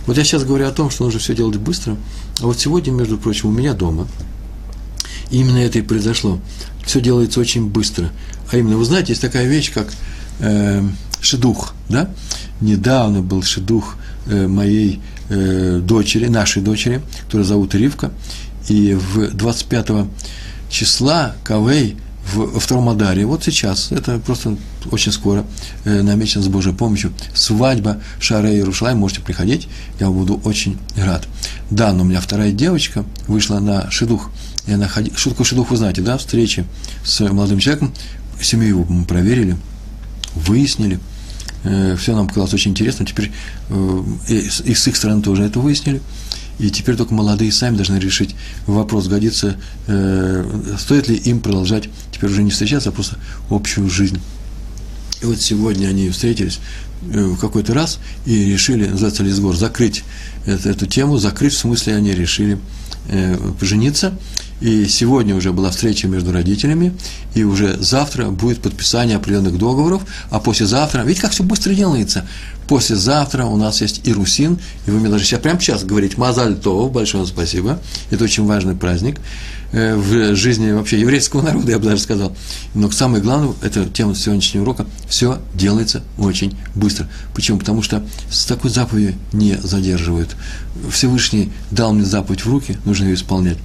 Вот я сейчас говорю о том, что нужно все делать быстро, а вот сегодня, между прочим, у меня дома именно это и произошло. Все делается очень быстро. А именно, вы знаете, есть такая вещь, как э, шедух, да? Недавно был шедух э, моей э, дочери, нашей дочери, которую зовут Ривка, и в 25 числа Кавей в, во втором Адаре, вот сейчас, это просто очень скоро э, намечено с Божьей помощью, свадьба Шара и Иерушалайм, можете приходить, я буду очень рад. Да, но у меня вторая девочка вышла на шедух, и она ходила, шутку шедух вы знаете, да, встречи с молодым человеком, семью его мы проверили, выяснили, э, все нам показалось очень интересно, теперь э, и, и с их стороны тоже это выяснили, и теперь только молодые сами должны решить вопрос, годится, э, стоит ли им продолжать теперь уже не встречаться, а просто общую жизнь. И вот сегодня они встретились э, в какой-то раз и решили, называется Лисгор, закрыть эту, эту тему, закрыть, в смысле они решили э, пожениться. И сегодня уже была встреча между родителями, и уже завтра будет подписание определенных договоров, а послезавтра, видите, как все быстро делается, послезавтра у нас есть Ирусин, и вы мне должны сейчас прямо сейчас говорить Мазаль То, большое спасибо, это очень важный праздник э, в жизни вообще еврейского народа, я бы даже сказал. Но самое главное, это тема сегодняшнего урока, все делается очень быстро. Почему? Потому что с такой заповедью не задерживают. Всевышний дал мне заповедь в руки, нужно ее исполнять.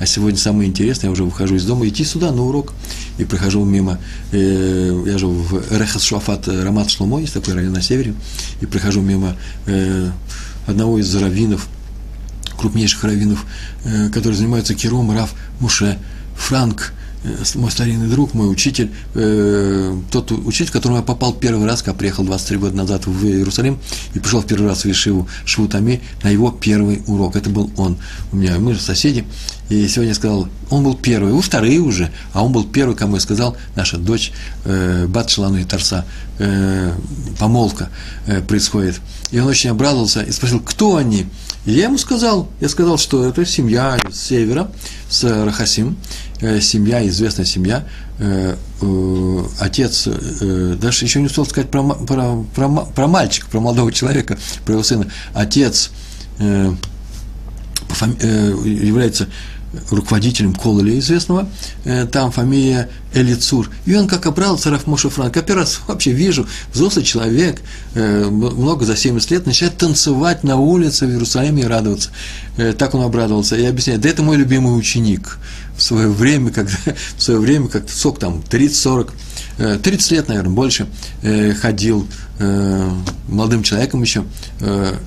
А сегодня самое интересное, я уже выхожу из дома, идти сюда на урок, и прохожу мимо, э, я живу в Рехас Шуафат э, Рамат Шломо, есть такой район на севере, и прохожу мимо э, одного из раввинов, крупнейших раввинов, э, который занимается Кером, Раф Муше, Франк, Э, мой старинный друг, мой учитель, э, тот учитель, к которому я попал первый раз, когда приехал 23 года назад в Иерусалим и пришел в первый раз в Ешиву Швутами на его первый урок. Это был он. У меня мы же соседи. И сегодня сказал, он был первый, вы вторые уже, а он был первый, кому я сказал, наша дочь э, Бат Шалану и Тарса, э, помолвка э, происходит. И он очень обрадовался и спросил, кто они? И я ему сказал, я сказал, что это семья с севера, с Рахасим, э, семья, известная семья, э, э, отец, даже еще не успел сказать про, про, про, про мальчика, про молодого человека, про его сына, отец является руководителем Кололя известного, э, там фамилия Элицур. И он как обрался Раф Моше Франк. Я первый раз вообще вижу, взрослый человек, э, много за 70 лет, начинает танцевать на улице в Иерусалиме и радоваться. Э, так он обрадовался. И объясняет, да это мой любимый ученик. В свое время, когда, <laughs> в свое время, как-то сок там 30-40 30 лет, наверное, больше ходил молодым человеком еще,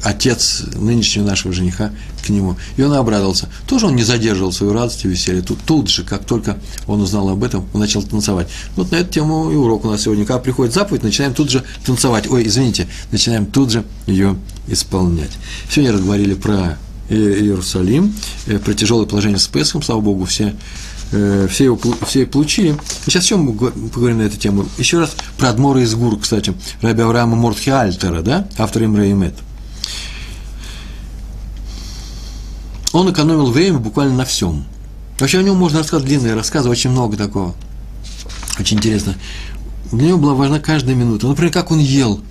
отец нынешнего нашего жениха к нему. И он обрадовался. Тоже он не задерживал свою радость и веселье. Тут, тут же, как только он узнал об этом, он начал танцевать. Вот на эту тему и урок у нас сегодня. Когда приходит заповедь, начинаем тут же танцевать. Ой, извините, начинаем тут же ее исполнять. Сегодня разговаривали про Иерусалим, про тяжелое положение с Песхом, слава Богу, все Э, все его, все получили. И сейчас еще мы поговорим на эту тему. Еще раз про Адмора из Гур, кстати, Раби Авраама Мортхи Альтера, да, автор Имра и Мет. Он экономил время буквально на всем. Вообще о нем можно рассказать длинные рассказы, очень много такого. Очень интересно. Для него была важна каждая минута. Например, как он ел.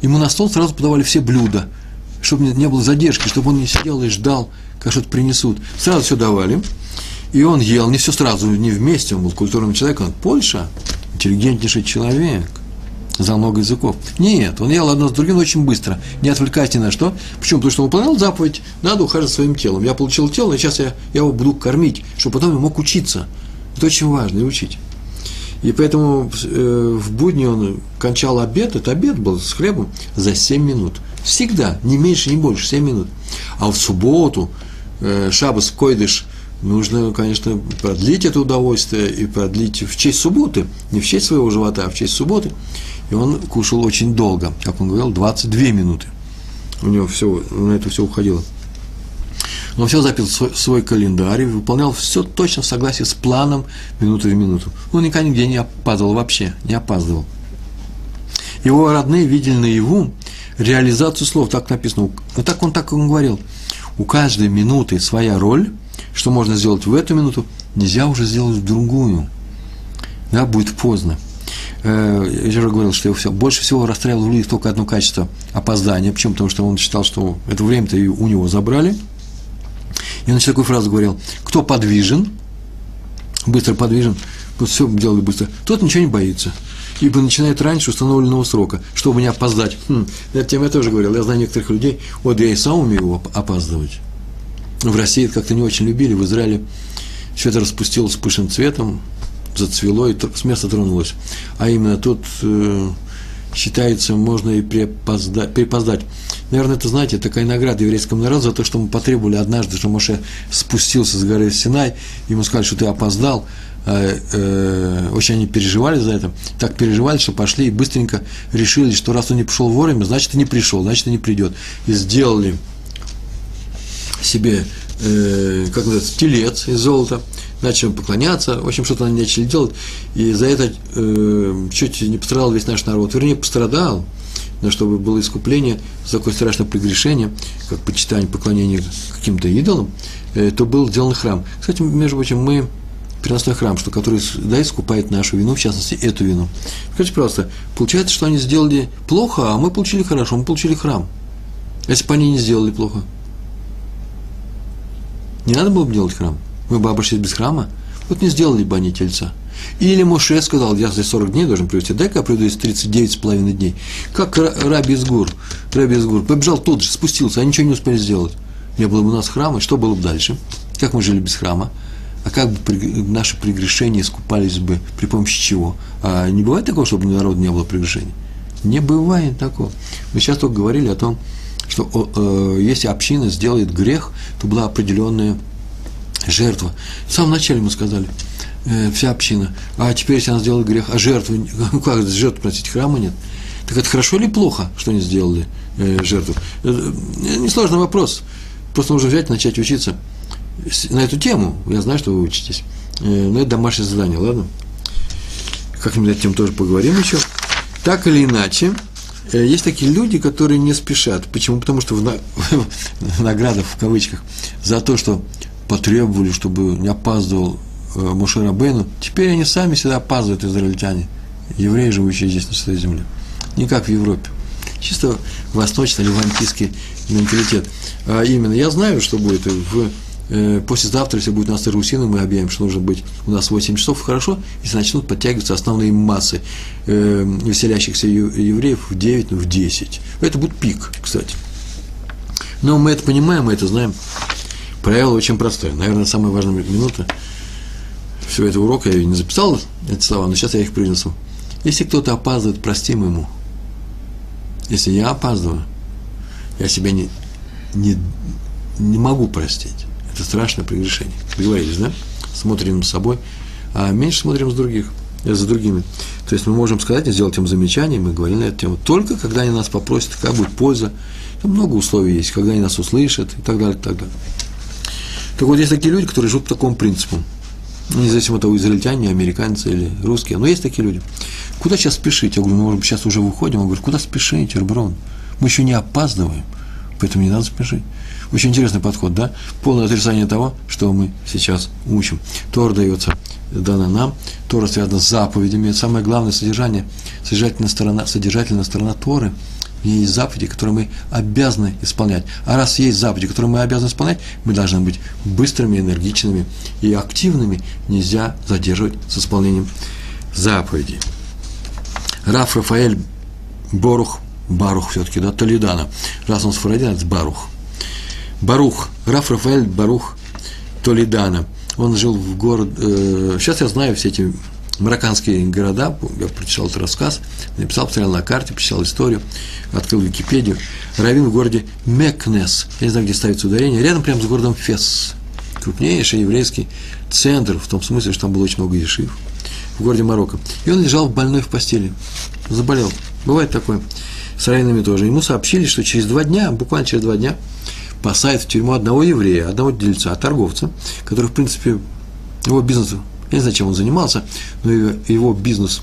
Ему на стол сразу подавали все блюда, чтобы не было задержки, чтобы он не сидел и ждал, как что-то принесут. Сразу все давали. И он ел не все сразу, не вместе, он был культурным человеком. Польша, интеллигентнейший человек, за много языков. Нет, он ел одно с другим очень быстро, не отвлекаясь ни на что. Почему? Потому что он выполнял заповедь, надо ухаживать своим телом. Я получил тело, и сейчас я, я его буду кормить, чтобы потом я мог учиться. Это очень важно, и учить. И поэтому э, в будни он кончал обед, это обед был с хлебом, за 7 минут. Всегда, не меньше, не больше, 7 минут. А в субботу, э, шабас, койдыш – нужно, конечно, продлить это удовольствие и продлить в честь субботы, не в честь своего живота, а в честь субботы. И он кушал очень долго, как он говорил, 22 минуты. У него все, на это все уходило. Он все запил свой, календарь, выполнял все точно в согласии с планом минуту в минуту. Он никогда нигде не опаздывал вообще, не опаздывал. Его родные видели наяву реализацию слов, так написано. Так он так он говорил. У каждой минуты своя роль – что можно сделать в эту минуту, нельзя уже сделать в другую. Да, будет поздно. Э, я уже говорил, что его все, больше всего расстраивало в людях только одно качество – опоздания. Почему? Потому что он считал, что это время-то у него забрали. И он еще такую фразу говорил – кто подвижен, быстро подвижен, вот все делает быстро. Тот ничего не боится, ибо начинает раньше установленного срока, чтобы не опоздать. Хм, эту тему я тоже говорил. Я знаю некоторых людей, вот я и сам умею опаздывать. В России это как-то не очень любили, в Израиле все это распустилось пышным цветом, зацвело и с места тронулось. А именно тут э, считается, можно и припоздать, припоздать. Наверное, это, знаете, такая награда еврейскому народу за то, что мы потребовали однажды, что Моше спустился с горы Синай, ему сказали, что ты опоздал, э, э, очень они переживали за это, так переживали, что пошли и быстренько решили, что раз он не пришел вовремя, значит, и не пришел, значит, и не придет. И сделали себе, э, как называется, телец из золота, начали поклоняться, в общем, что-то они начали делать, и за это э, чуть не пострадал весь наш народ. Вернее, пострадал, но чтобы было искупление за такое страшное прегрешение, как почитание, поклонение каким-то идолам, э, то был сделан храм. Кстати, между прочим, мы переносной храм, что который да, искупает нашу вину, в частности, эту вину. Скажите, пожалуйста, получается, что они сделали плохо, а мы получили хорошо, мы получили храм. Если бы они не сделали плохо, не надо было бы делать храм. Мы бы обошлись без храма. Вот не сделали бы они тельца. Или Моше сказал, я здесь 40 дней должен привести, дай-ка я приду из 39 с половиной дней. Как Раби Изгур, Раби Изгур, побежал тут же, спустился, а ничего не успели сделать. Не было бы у нас храма, что было бы дальше? Как мы жили без храма? А как бы наши прегрешения искупались бы при помощи чего? А не бывает такого, чтобы у народа не было прегрешений? Не бывает такого. Мы сейчас только говорили о том, что э, если община сделает грех, то была определенная жертва. В самом начале мы сказали, э, вся община. А теперь, если она сделала грех, а жертвы, <laughs> ну как, жертву просить, храма нет. Так это хорошо или плохо, что они сделали э, жертву? Это несложный вопрос. Просто нужно взять и начать учиться на эту тему. Я знаю, что вы учитесь. Э, но это домашнее задание, ладно? Как-нибудь над этим тоже поговорим еще. Так или иначе, э, есть такие люди, которые не спешат. Почему? Потому что в, на, <laughs> в наградах, в кавычках, за то, что потребовали, чтобы не опаздывал э, Муше Рабейну, теперь они сами всегда опаздывают, израильтяне, евреи, живущие здесь, на Святой Земле. Не как в Европе. Чисто восточно-левантийский менталитет. А именно, я знаю, что будет в э, послезавтра, если будет у нас Иерусалим, мы объявим, что нужно быть у нас 8 часов, хорошо, если начнут подтягиваться основные массы э, веселящихся евреев в 9, ну, в 10. Это будет пик, кстати. Но мы это понимаем, мы это знаем. Правило очень простое. Наверное, самая важная минута всего этого урока, я не записал эти слова, но сейчас я их принесу. Если кто-то опаздывает, простим ему. Если я опаздываю, я себя не, не, не могу простить. Это страшное прегрешение. Договорились, да? Смотрим с собой, а меньше смотрим с других, за другими. То есть мы можем сказать и сделать им замечание, мы говорили на эту тему, только когда они нас попросят, какая будет польза. Там много условий есть, когда они нас услышат и так далее, и так далее. Так вот, есть такие люди, которые живут по такому принципу. Независимо от того, израильтяне, американцы или русские. Но есть такие люди. Куда сейчас спешить? Я говорю, ну, быть, сейчас уже выходим. Он говорит, куда спешить, Реброн? Мы еще не опаздываем, поэтому не надо спешить. Очень интересный подход, да? Полное отрицание того, что мы сейчас учим. Тор дается, дана нам, Тора связана с заповедями. Это самое главное содержание, содержательная сторона, содержательная сторона Торы – есть заповеди, которые мы обязаны исполнять. А раз есть заповеди, которые мы обязаны исполнять, мы должны быть быстрыми, энергичными и активными. Нельзя задерживать с исполнением заповедей. Раф Рафаэль Борух, Барух все-таки, да, Толидана. Раз он сфарадин, это Барух. Барух, Раф Рафаэль Барух Толидана. Он жил в город, э, сейчас я знаю все эти марокканские города, я прочитал этот рассказ, написал, посмотрел на карте, почитал историю, открыл Википедию. Равин в городе Мекнес, я не знаю, где ставится ударение, рядом прямо с городом Фес, крупнейший еврейский центр, в том смысле, что там было очень много ешив, в городе Марокко. И он лежал больной в постели, заболел. Бывает такое. С ранеными тоже. Ему сообщили, что через два дня, буквально через два дня, посадят в тюрьму одного еврея, одного дельца, торговца, который, в принципе, его бизнес я не знаю, чем он занимался, но его бизнес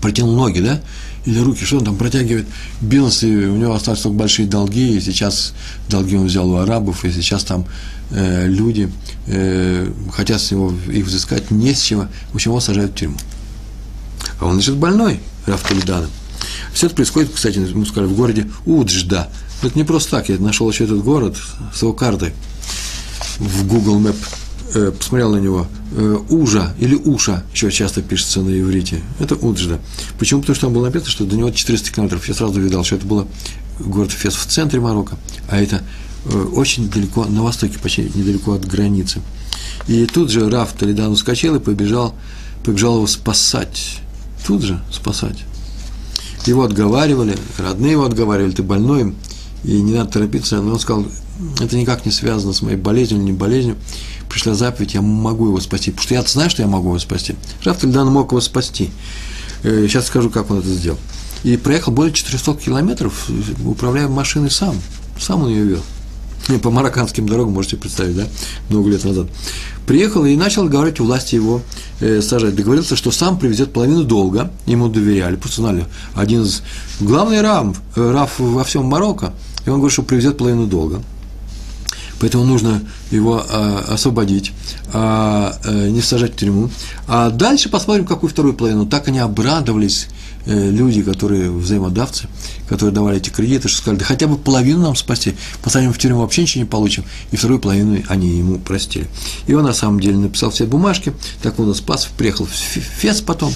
протянул ноги, да, или руки, что он там протягивает бизнес, и у него остались только большие долги, и сейчас долги он взял у арабов, и сейчас там э, люди э, хотят с него их взыскать не с чего, в общем, его сажают в тюрьму. А он лежит больной, Раф. Все это происходит, кстати, мы сказали, в городе Уджда. Это не просто так, я нашел еще этот город с его картой в Google Map э, посмотрел на него, э, Ужа или Уша, еще часто пишется на иврите, это Уджда. Почему? Потому что там было написано, что до него 400 километров. Я сразу видал, что это было город Фес в центре Марокко, а это э, очень далеко, на востоке, почти недалеко от границы. И тут же Раф Толедан ускочил и побежал, побежал его спасать. Тут же спасать. Его отговаривали, родные его отговаривали, ты больной, и не надо торопиться. Но он сказал, это никак не связано с моей болезнью или не болезнью. Пришла заповедь, я могу его спасти. Потому что я знаю, что я могу его спасти. Раф Толедан мог его спасти. Сейчас э, скажу, как он это сделал. И проехал более 400 километров, управляя машиной сам. Сам он ее вел. По марокканским дорогам, можете представить, да, много лет назад. Приехал и начал говорить у власти его э, сажать. Договорился, что сам привезет половину долга, ему доверяли, просто знали. Один из главный рам, э, раф во всем Марокко, и он говорит, что привезет половину долга. Поэтому нужно его а, освободить, а, а, не сажать в тюрьму. А дальше посмотрим, какую вторую половину. Так они обрадовались Э, люди, которые взаимодавцы, которые давали эти кредиты, что сказали, да хотя бы половину нам спасти, посадим в тюрьму, вообще ничего не получим, и вторую половину они ему простили. И он на самом деле написал все бумажки, так он спас, приехал в Фес потом,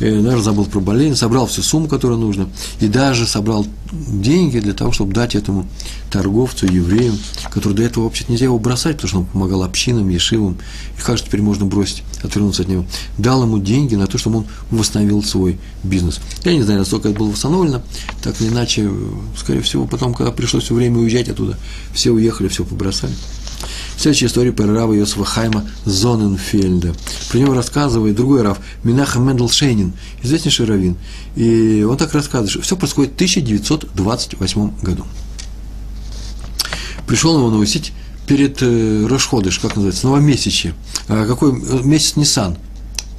наверное, забыл про болезнь, собрал всю сумму, которую нужно, и даже собрал деньги для того, чтобы дать этому торговцу, еврею, который до этого вообще нельзя его бросать, потому что он помогал общинам, ешивам, и как же теперь можно бросить, отвернуться от него. Дал ему деньги на то, чтобы он восстановил свой бизнес. Я не знаю, насколько это было восстановлено, так или иначе, скорее всего, потом, когда пришлось время уезжать оттуда, все уехали, все побросали. Следующая история про Рава Йосифа Зоненфельда. Про него рассказывает другой Рав, Минаха Менделшейнин, известнейший раввин. И он так рассказывает, что все происходит в 1928 году. Пришел его навестить перед э, Рошходыш, как называется, новомесячье. А какой э, месяц Нисан?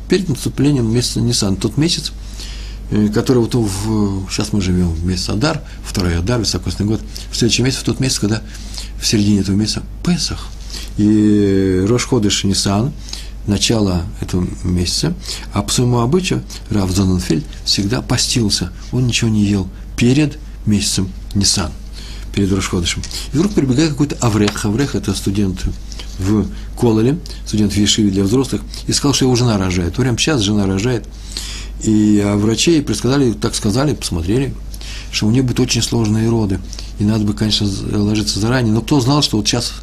Перед наступлением месяца Нисан. Тот месяц, э, который вот в, сейчас мы живем в месяц Адар, второй Адар, высокосный год, в следующем месяце, в тот месяц, когда в середине этого месяца Песах – и Рошходыш Нисан, начало этого месяца, а по своему обычаю Рав Зоненфельд всегда постился, он ничего не ел перед месяцем Нисан, перед Рошходышем. И вдруг прибегает какой-то Аврех, Аврех – это студент в Кололе, студент в Ешиве для взрослых, и сказал, что его жена рожает. Прямо сейчас жена рожает. И а врачи предсказали, так сказали, посмотрели, что у нее будут очень сложные роды. И надо бы, конечно, ложиться заранее. Но кто знал, что вот сейчас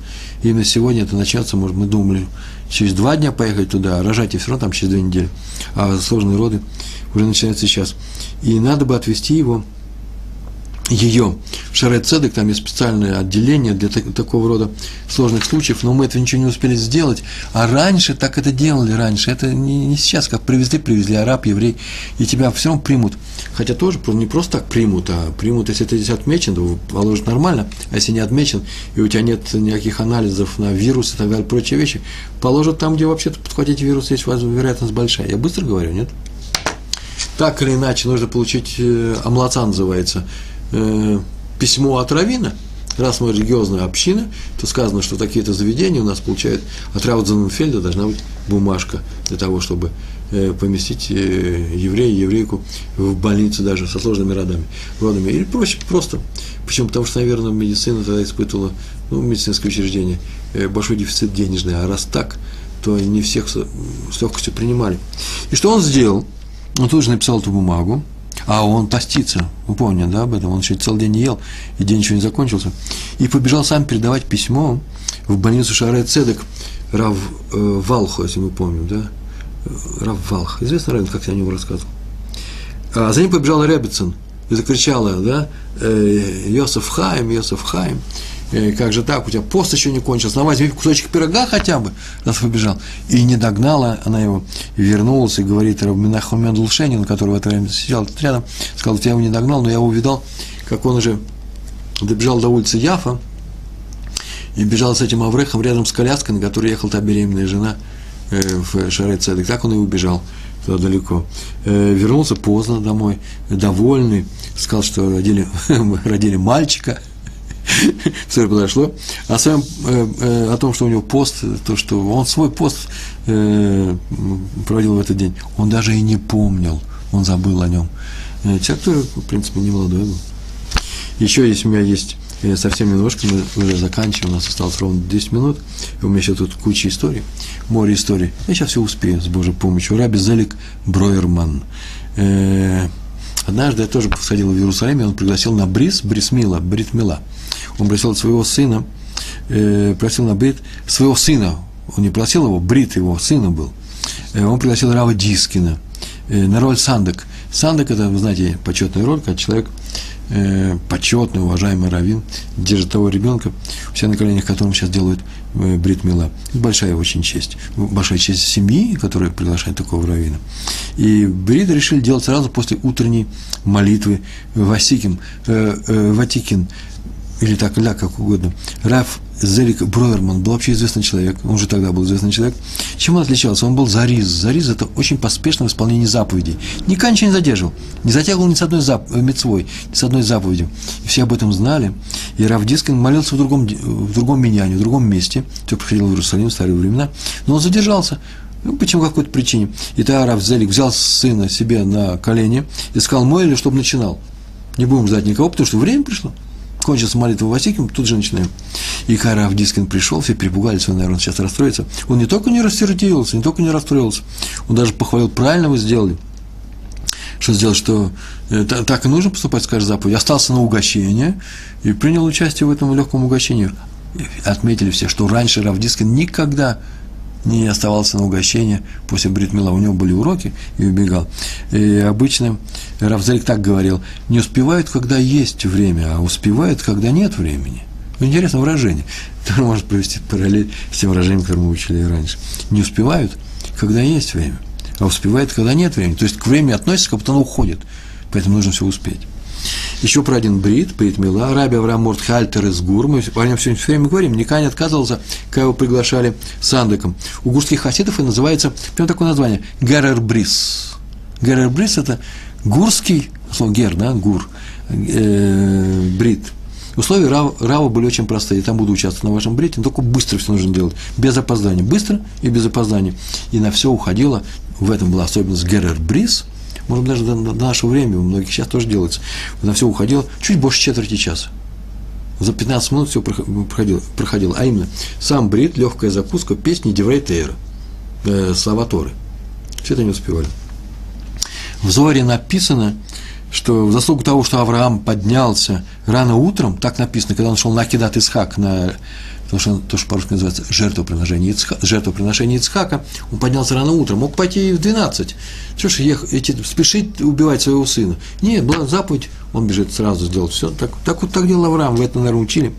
именно сегодня это начнется, может, мы думали, через два дня поехать туда, а рожать и все равно там через две недели. А сложные роды уже начинаются сейчас. И надо бы отвести его ее в Шарет Цедек, там есть специальное отделение для так, такого рода сложных случаев, но мы этого ничего не успели сделать. А раньше так это делали раньше. Это не, не сейчас, как привезли, привезли араб, еврей, и тебя все равно примут. Хотя тоже не просто так примут, а примут, если ты здесь отмечен, то положат нормально, а если не отмечен, и у тебя нет никаких анализов на вирус и так далее, прочие вещи, положат там, где вообще-то подхватить вирус есть вероятность большая. Я быстро говорю, нет? Так или иначе, нужно получить, э, омлаца называется, э, письмо от Равина, раз мы религиозная община, то сказано, что такие-то заведения у нас получают от Раудзенфельда должна быть бумажка для того, чтобы э, поместить э, еврея, еврейку в больницу даже со сложными родами, родами. Или проще, просто. Почему? Потому что, наверное, медицина тогда испытывала, ну, медицинское учреждение, э, большой дефицит денежный. А раз так, то не всех с легкостью принимали. И что он сделал? Он тут же написал эту бумагу, а он тостится, вы помните, да, об этом, он еще целый день не ел, и день еще не закончился, и побежал сам передавать письмо в больницу Шаре Цедек Рав э, Валху, если мы помним, да, Рав Валх, известный равен, как я о нем рассказывал. А за ним побежал Ребетсон и закричала, да, э, Йосеф Хайм, Йосеф Хайм, как же так, у тебя пост еще не кончился, на возьми кусочек пирога хотя бы, раз побежал. И не догнала она его, вернулась и говорит Рабминаху Мендлшенин, который в это время сидел рядом, сказал, я его не догнал, но я его увидал, как он уже добежал до улицы Яфа, и бежал с этим Аврехом рядом с коляской, на которой ехала та беременная жена э, в Шаре Цедек. Так он и убежал туда далеко. Э, вернулся поздно домой, довольный, сказал, что родили, <laughs> родили мальчика – <laughs> все подошло. О, своем, э, э, о том, что у него пост, то, что он свой пост э, проводил в этот день, он даже и не помнил, он забыл о нем. Человек, который, в принципе, не молодой был. Еще есть у меня есть совсем немножко, мы уже заканчиваем, у нас осталось ровно 10 минут, у меня еще тут куча историй, море историй. Я сейчас все успею с Божьей помощью. Раби Зелик Бройерман. Однажды я тоже сходил в Иерусалиме, он пригласил на Брис, Брисмила, Бритмила. Он просил своего сына, э, просил на Брит своего сына, он не просил его, Брит его сына был. Э, он пригласил Рава Дискина э, на роль Сандек. Сандек – это, вы знаете, почетная роль, когда человек э, почетный, уважаемый раввин, держит того ребенка, все на коленях которым сейчас делают э, брит мила. Большая очень честь. Большая честь семьи, которая приглашает такого раввина. И брит решили делать сразу после утренней молитвы Васикин, э, Ватикин, или так, ля, как угодно. Раф Зелик Бройерман был вообще известный человек, он уже тогда был известный человек. Чем он отличался? Он был зариз. Зариз – это очень поспешное исполнение заповедей. Никогда ничего не задерживал, не затягивал ни с одной зап... Э, мецвой, ни с одной заповедью. И все об этом знали. И Раф Дискин молился в другом, в другом меняне, в другом месте. Все приходил в Иерусалим в старые времена. Но он задержался. Ну, почему какой-то причине. И тогда Раф Зелик взял сына себе на колени и сказал, мой или чтобы начинал. Не будем ждать никого, потому что время пришло кончился молитва Васиким, тут же начинаем. И когда Авдискин пришел, все перепугались, он, наверное, сейчас расстроится. Он не только не рассердился, не только не расстроился, он даже похвалил, правильно вы сделали. Что сделал, что э, так и нужно поступать, скажет заповедь. Остался на угощение и принял участие в этом легком угощении. Отметили все, что раньше Равдискин никогда не оставался на угощение после бритмила. У него были уроки и убегал. И обычно Равзелик так говорил, не успевают, когда есть время, а успевают, когда нет времени. Интересное выражение, <laughs> которое может провести параллель с тем выражением, которое мы учили раньше. Не успевают, когда есть время, а успевают, когда нет времени. То есть к времени относится, как будто оно уходит. Поэтому нужно все успеть. Еще про один брит, брит Мила, Раби Авраам Мортхальтер из Гур, мы о нем все время говорим, никогда не отказывался, когда его приглашали сандыком. У гурских хасидов это называется, прям такое название, Герер Брис. Герер Брис – это гурский, слово гер, да, гур, э, брит. Условия Рава, Рава были очень простые. Я там буду участвовать на вашем брите, но только быстро все нужно делать. Без опоздания. Быстро и без опоздания. И на все уходило. В этом была особенность Герер Брис – может даже до, до нашего времени, у многих сейчас тоже делается, на все уходило чуть больше четверти часа. За 15 минут все проходило, проходило. А именно, сам брит, легкая закуска, песни Деврей Тейра, э, слова Торы. Все это не успевали. В Зоре написано, что в заслугу того, что Авраам поднялся рано утром, так написано, когда он шел на Кидат Исхак, на потому что он тоже по-русски называется жертвоприношение, Ицха, жертвоприношение Ицхака, он поднялся рано утром, мог пойти и в 12. Что ж, ехать, идти, спешить убивать своего сына? Нет, была заповедь, он бежит сразу сделать все. Так, так вот так делал Авраам, вы это, наверное, учили.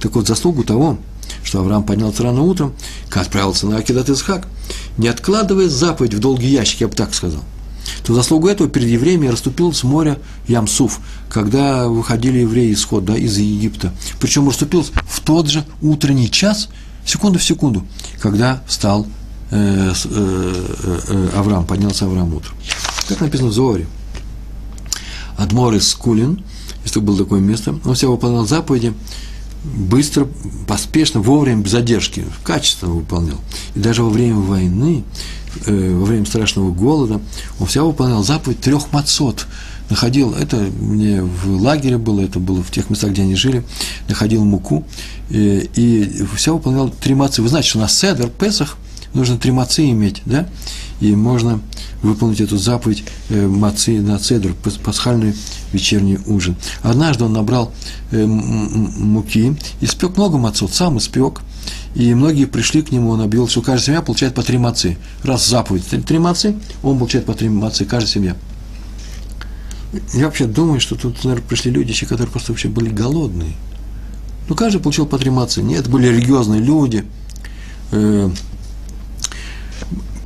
Так вот, заслугу того, что Авраам поднялся рано утром, отправился на Акидат Ицхак, не откладывая заповедь в долгий ящик, я бы так сказал – то заслугу этого перед евреями расступился море Ямсуф, когда выходили евреи исход да, из Египта. Причем расступился в тот же утренний час, секунду в секунду, когда встал э, э, э, э Авраам, поднялся Авраам утром. Как написано в Зоре. Адмор из Кулин, если было такое место, он все выполнял заповеди, быстро, поспешно, вовремя, без задержки, качественно выполнял. И даже во время войны во время страшного голода, он вся выполнял заповедь трех мацот. Находил, это мне в лагере было, это было в тех местах, где они жили, находил муку и, э, и вся выполнял три мацы. Вы знаете, что на Седер, Песах, нужно три мацы иметь, да? И можно выполнить эту заповедь э, мацы на Седер, пасхальный вечерний ужин. Однажды он набрал э, муки, испек много мацот, сам испек, и многие пришли к нему, он объявил, что каждая семья получает по три мацы. Раз заповедь три мацы, он получает по три мацы, каждая семья. Я вообще думаю, что тут, наверное, пришли люди, которые просто вообще были голодные. Ну, каждый получил по три мацы. Нет, были религиозные люди, э,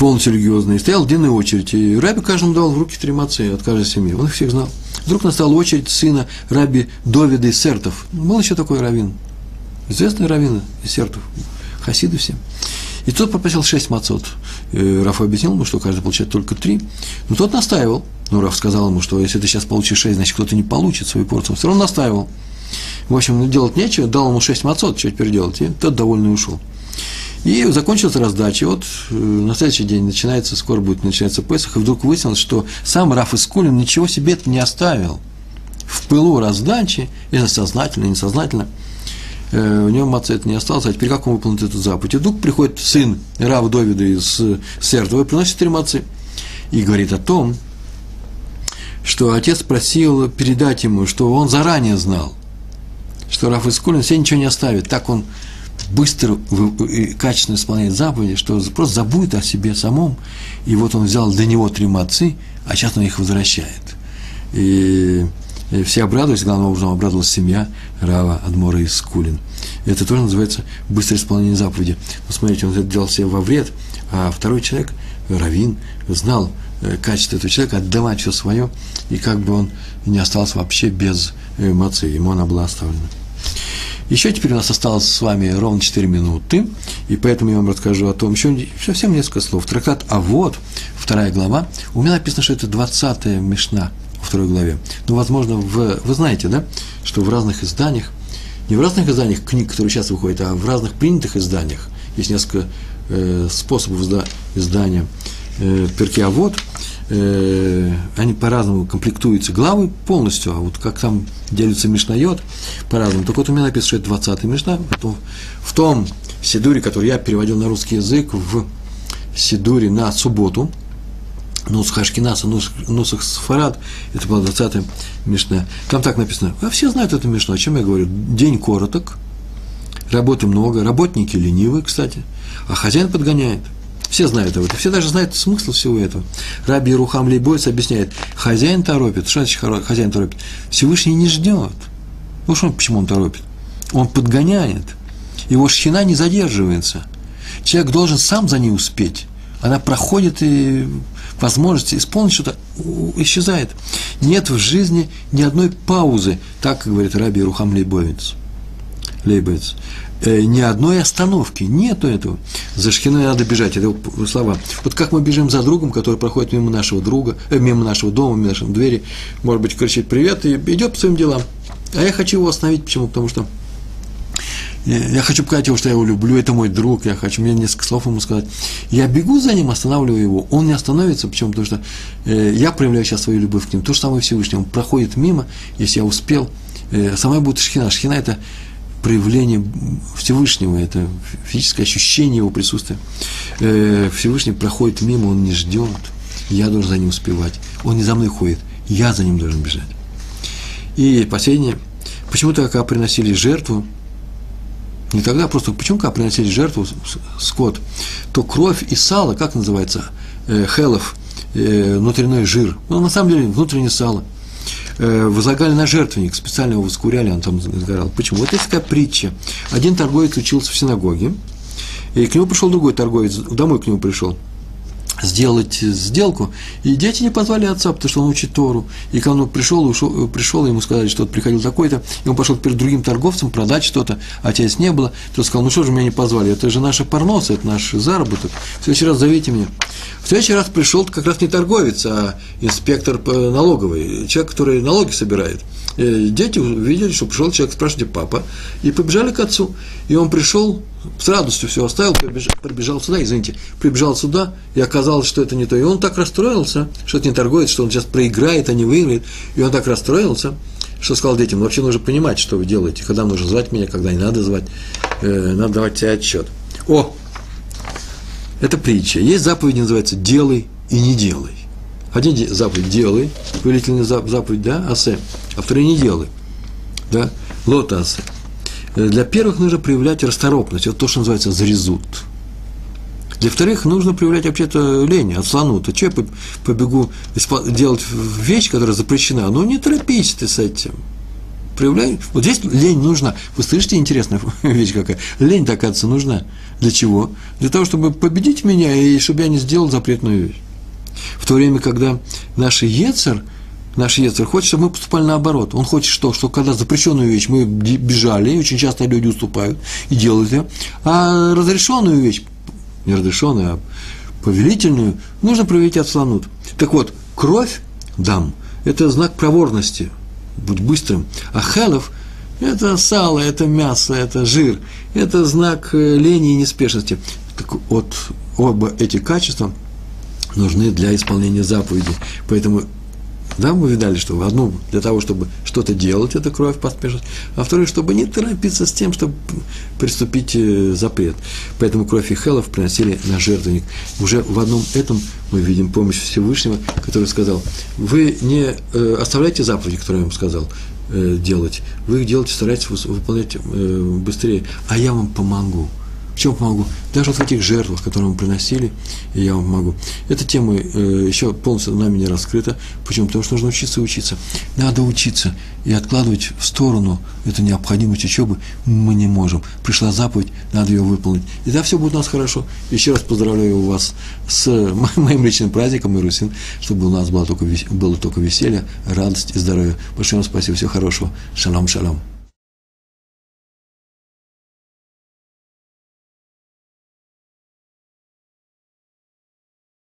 полностью религиозные. Стоял длинная очередь, и Раби каждому давал в руки три мацы от каждой семьи. Он их всех знал. Вдруг настала очередь сына Раби Довида из Сертов. Был еще такой раввин. Известный раввин из Сертов хасиды все. И тот попросил шесть мацот. Раф объяснил ему, что каждый получает только три. Но тот настаивал. Но Раф сказал ему, что если ты сейчас получишь шесть, значит, кто-то не получит свою порцию. Все равно настаивал. В общем, ну, делать нечего, дал ему шесть мацот, что теперь делать? И тот довольный ушел. И закончилась раздача. Вот э, на следующий день начинается, скоро будет начинаться Песах, и вдруг выяснилось, что сам Раф Искулин ничего себе это не оставил. В пылу раздачи, если сознательно, несознательно, э, у него мацет не осталось, а теперь как он выполнит эту заповедь? И вдруг приходит сын Рав Довида из Сертова и приносит три мацы и говорит о том, что отец просил передать ему, что он заранее знал, что Раф Искулин себе ничего не оставит. Так он быстро и качественно исполняет заповеди, что просто забудет о себе самом. И вот он взял для него три мацы, а сейчас он их возвращает. И все обрадовались, главным образом обрадовалась семья Рава Адмора из Скулин. Это тоже называется быстрое исполнение заповеди. Но смотрите, он это делал себе во вред, а второй человек, Равин, знал э, качество этого человека, отдавать все свое, и как бы он не остался вообще без эмоций, ему она была оставлена. Еще теперь у нас осталось с вами ровно 4 минуты, и поэтому я вам расскажу о том, еще совсем несколько слов. Трактат «А вот», вторая глава, у меня написано, что это 20-я Мишна во второй главе. Ну, возможно, в, вы знаете, да, что в разных изданиях, не в разных изданиях книг, которые сейчас выходят, а в разных принятых изданиях, есть несколько э, способов издания э, перки «А вот», э, они по-разному комплектуются. Главы полностью, а вот как там делится Мишнайот, по-разному. Так вот у меня написано, что это 20-й Мишна, потом в том Сидуре, который я переводил на русский язык, в Сидуре на субботу, Нусах Ашкинаса, Нусах Сфарад, это была 20-я Мишна. Там так написано, а все знают эту Мишну, о чем я говорю, день короток, работы много, работники ленивые, кстати, а хозяин подгоняет – все знают об этом, все даже знают смысл всего этого. Раби Рухам Лейбойц объясняет, хозяин торопит. Что значит хозяин торопит? Всевышний не ждет. Ну что, почему он торопит? Он подгоняет. Его шхина не задерживается. Человек должен сам за ней успеть. Она проходит и возможность исполнить что-то исчезает. Нет в жизни ни одной паузы, так говорит Раби Рухам Лейбовец. Лейбовец ни одной остановки, нету этого. За шхиной надо бежать, это слова. Вот как мы бежим за другом, который проходит мимо нашего друга, э, мимо нашего дома, мимо нашей двери, может быть, кричит привет и идет по своим делам. А я хочу его остановить, почему? Потому что я хочу показать его, что я его люблю, это мой друг, я хочу, мне несколько слов ему сказать. Я бегу за ним, останавливаю его, он не остановится, почему? Потому что э, я проявляю сейчас свою любовь к нему. То же самое Всевышний, он проходит мимо, если я успел. Э, сама будет шхина. Шхина – это проявление Всевышнего, это физическое ощущение его присутствия. Э, Всевышний проходит мимо, он не ждет, я должен за ним успевать. Он не за мной ходит, я за ним должен бежать. И последнее, почему-то, когда приносили жертву, не тогда, просто почему, когда приносили жертву скот, то кровь и сало, как называется, э, хелов, э, внутренний жир, ну, на самом деле, внутреннее сало – возлагали на жертвенник, специально его воскуряли, он там сгорал. Почему? Вот есть такая притча. Один торговец учился в синагоге, и к нему пришел другой торговец, домой к нему пришел – сделать сделку, и дети не позвали отца, потому что он учит Тору. И когда он пришел, ушел, пришел, ему сказали, что приходил такой-то, и он пошел перед другим торговцем продать что-то, а отец не было, тот сказал, ну что же меня не позвали, это же наша парноса, это наш заработок, в следующий раз зовите меня. В следующий раз пришел как раз не торговец, а инспектор налоговый, человек, который налоги собирает. И дети увидели, что пришел человек, спрашивайте, папа, и побежали к отцу. И он пришел, с радостью все оставил, прибежал, прибежал сюда, извините, прибежал сюда, и оказалось, что это не то. И он так расстроился, что это не торговец, что он сейчас проиграет, а не выиграет. И он так расстроился, что сказал детям, ну, вообще нужно понимать, что вы делаете, когда нужно звать меня, когда не надо звать, э, надо давать себе отчет. О, это притча. Есть заповедь, называется «делай и не делай». Один заповедь «делай», повелительная заповедь, да, «асе», а второй «не делай», да, «лота асе». Э, для первых нужно проявлять расторопность, это то, что называется зарезут. Для вторых нужно проявлять вообще-то лень, отслонут. А что я побегу делать вещь, которая запрещена? Ну, не торопись ты с этим. Проявляй. Вот здесь лень нужна. Вы слышите, интересная <laughs> вещь какая? Лень, оказывается, нужна. Для чего? Для того, чтобы победить меня и чтобы я не сделал запретную вещь. В то время, когда наш Ецер – Наш Ецер хочет, чтобы мы поступали наоборот. Он хочет, что, что когда запрещенную вещь мы бежали, и очень часто люди уступают и делают ее, а разрешенную вещь, не разрешенную, а повелительную, нужно проявить отслонут. Так вот, кровь, дам, это знак проворности, будь быстрым. А хелов – это сало, это мясо, это жир, это знак э, лени и неспешности. Так вот, оба эти качества нужны для исполнения заповеди. Поэтому Да, мы видали, что одну для того, чтобы что-то делать, это кровь поспешность, а второе, чтобы не торопиться с тем, чтобы приступить э, запрет. Поэтому кровь и хелов приносили на жертвенник. Уже в одном этом мы видим помощь Всевышнего, который сказал, вы не э, оставляйте заповеди, которые я вам сказал, э, делать, вы их делаете, старайтесь выполнять быстрее, а я вам помогу. В чем помогу? Даже вот в этих жертвах, которые мы приносили, я вам помогу. Эта тема э, еще полностью нами не раскрыта. Почему? Потому что нужно учиться и учиться. Надо учиться и откладывать в сторону эту необходимость учебы мы не можем. Пришла заповедь, надо ее выполнить. И да, все будет у нас хорошо. Еще раз поздравляю вас с <laughs> моим личным праздником, Ирусин, чтобы у нас было только, было только веселье, радость и здоровье. Большое вам спасибо, всего хорошего. Шалом, шалом.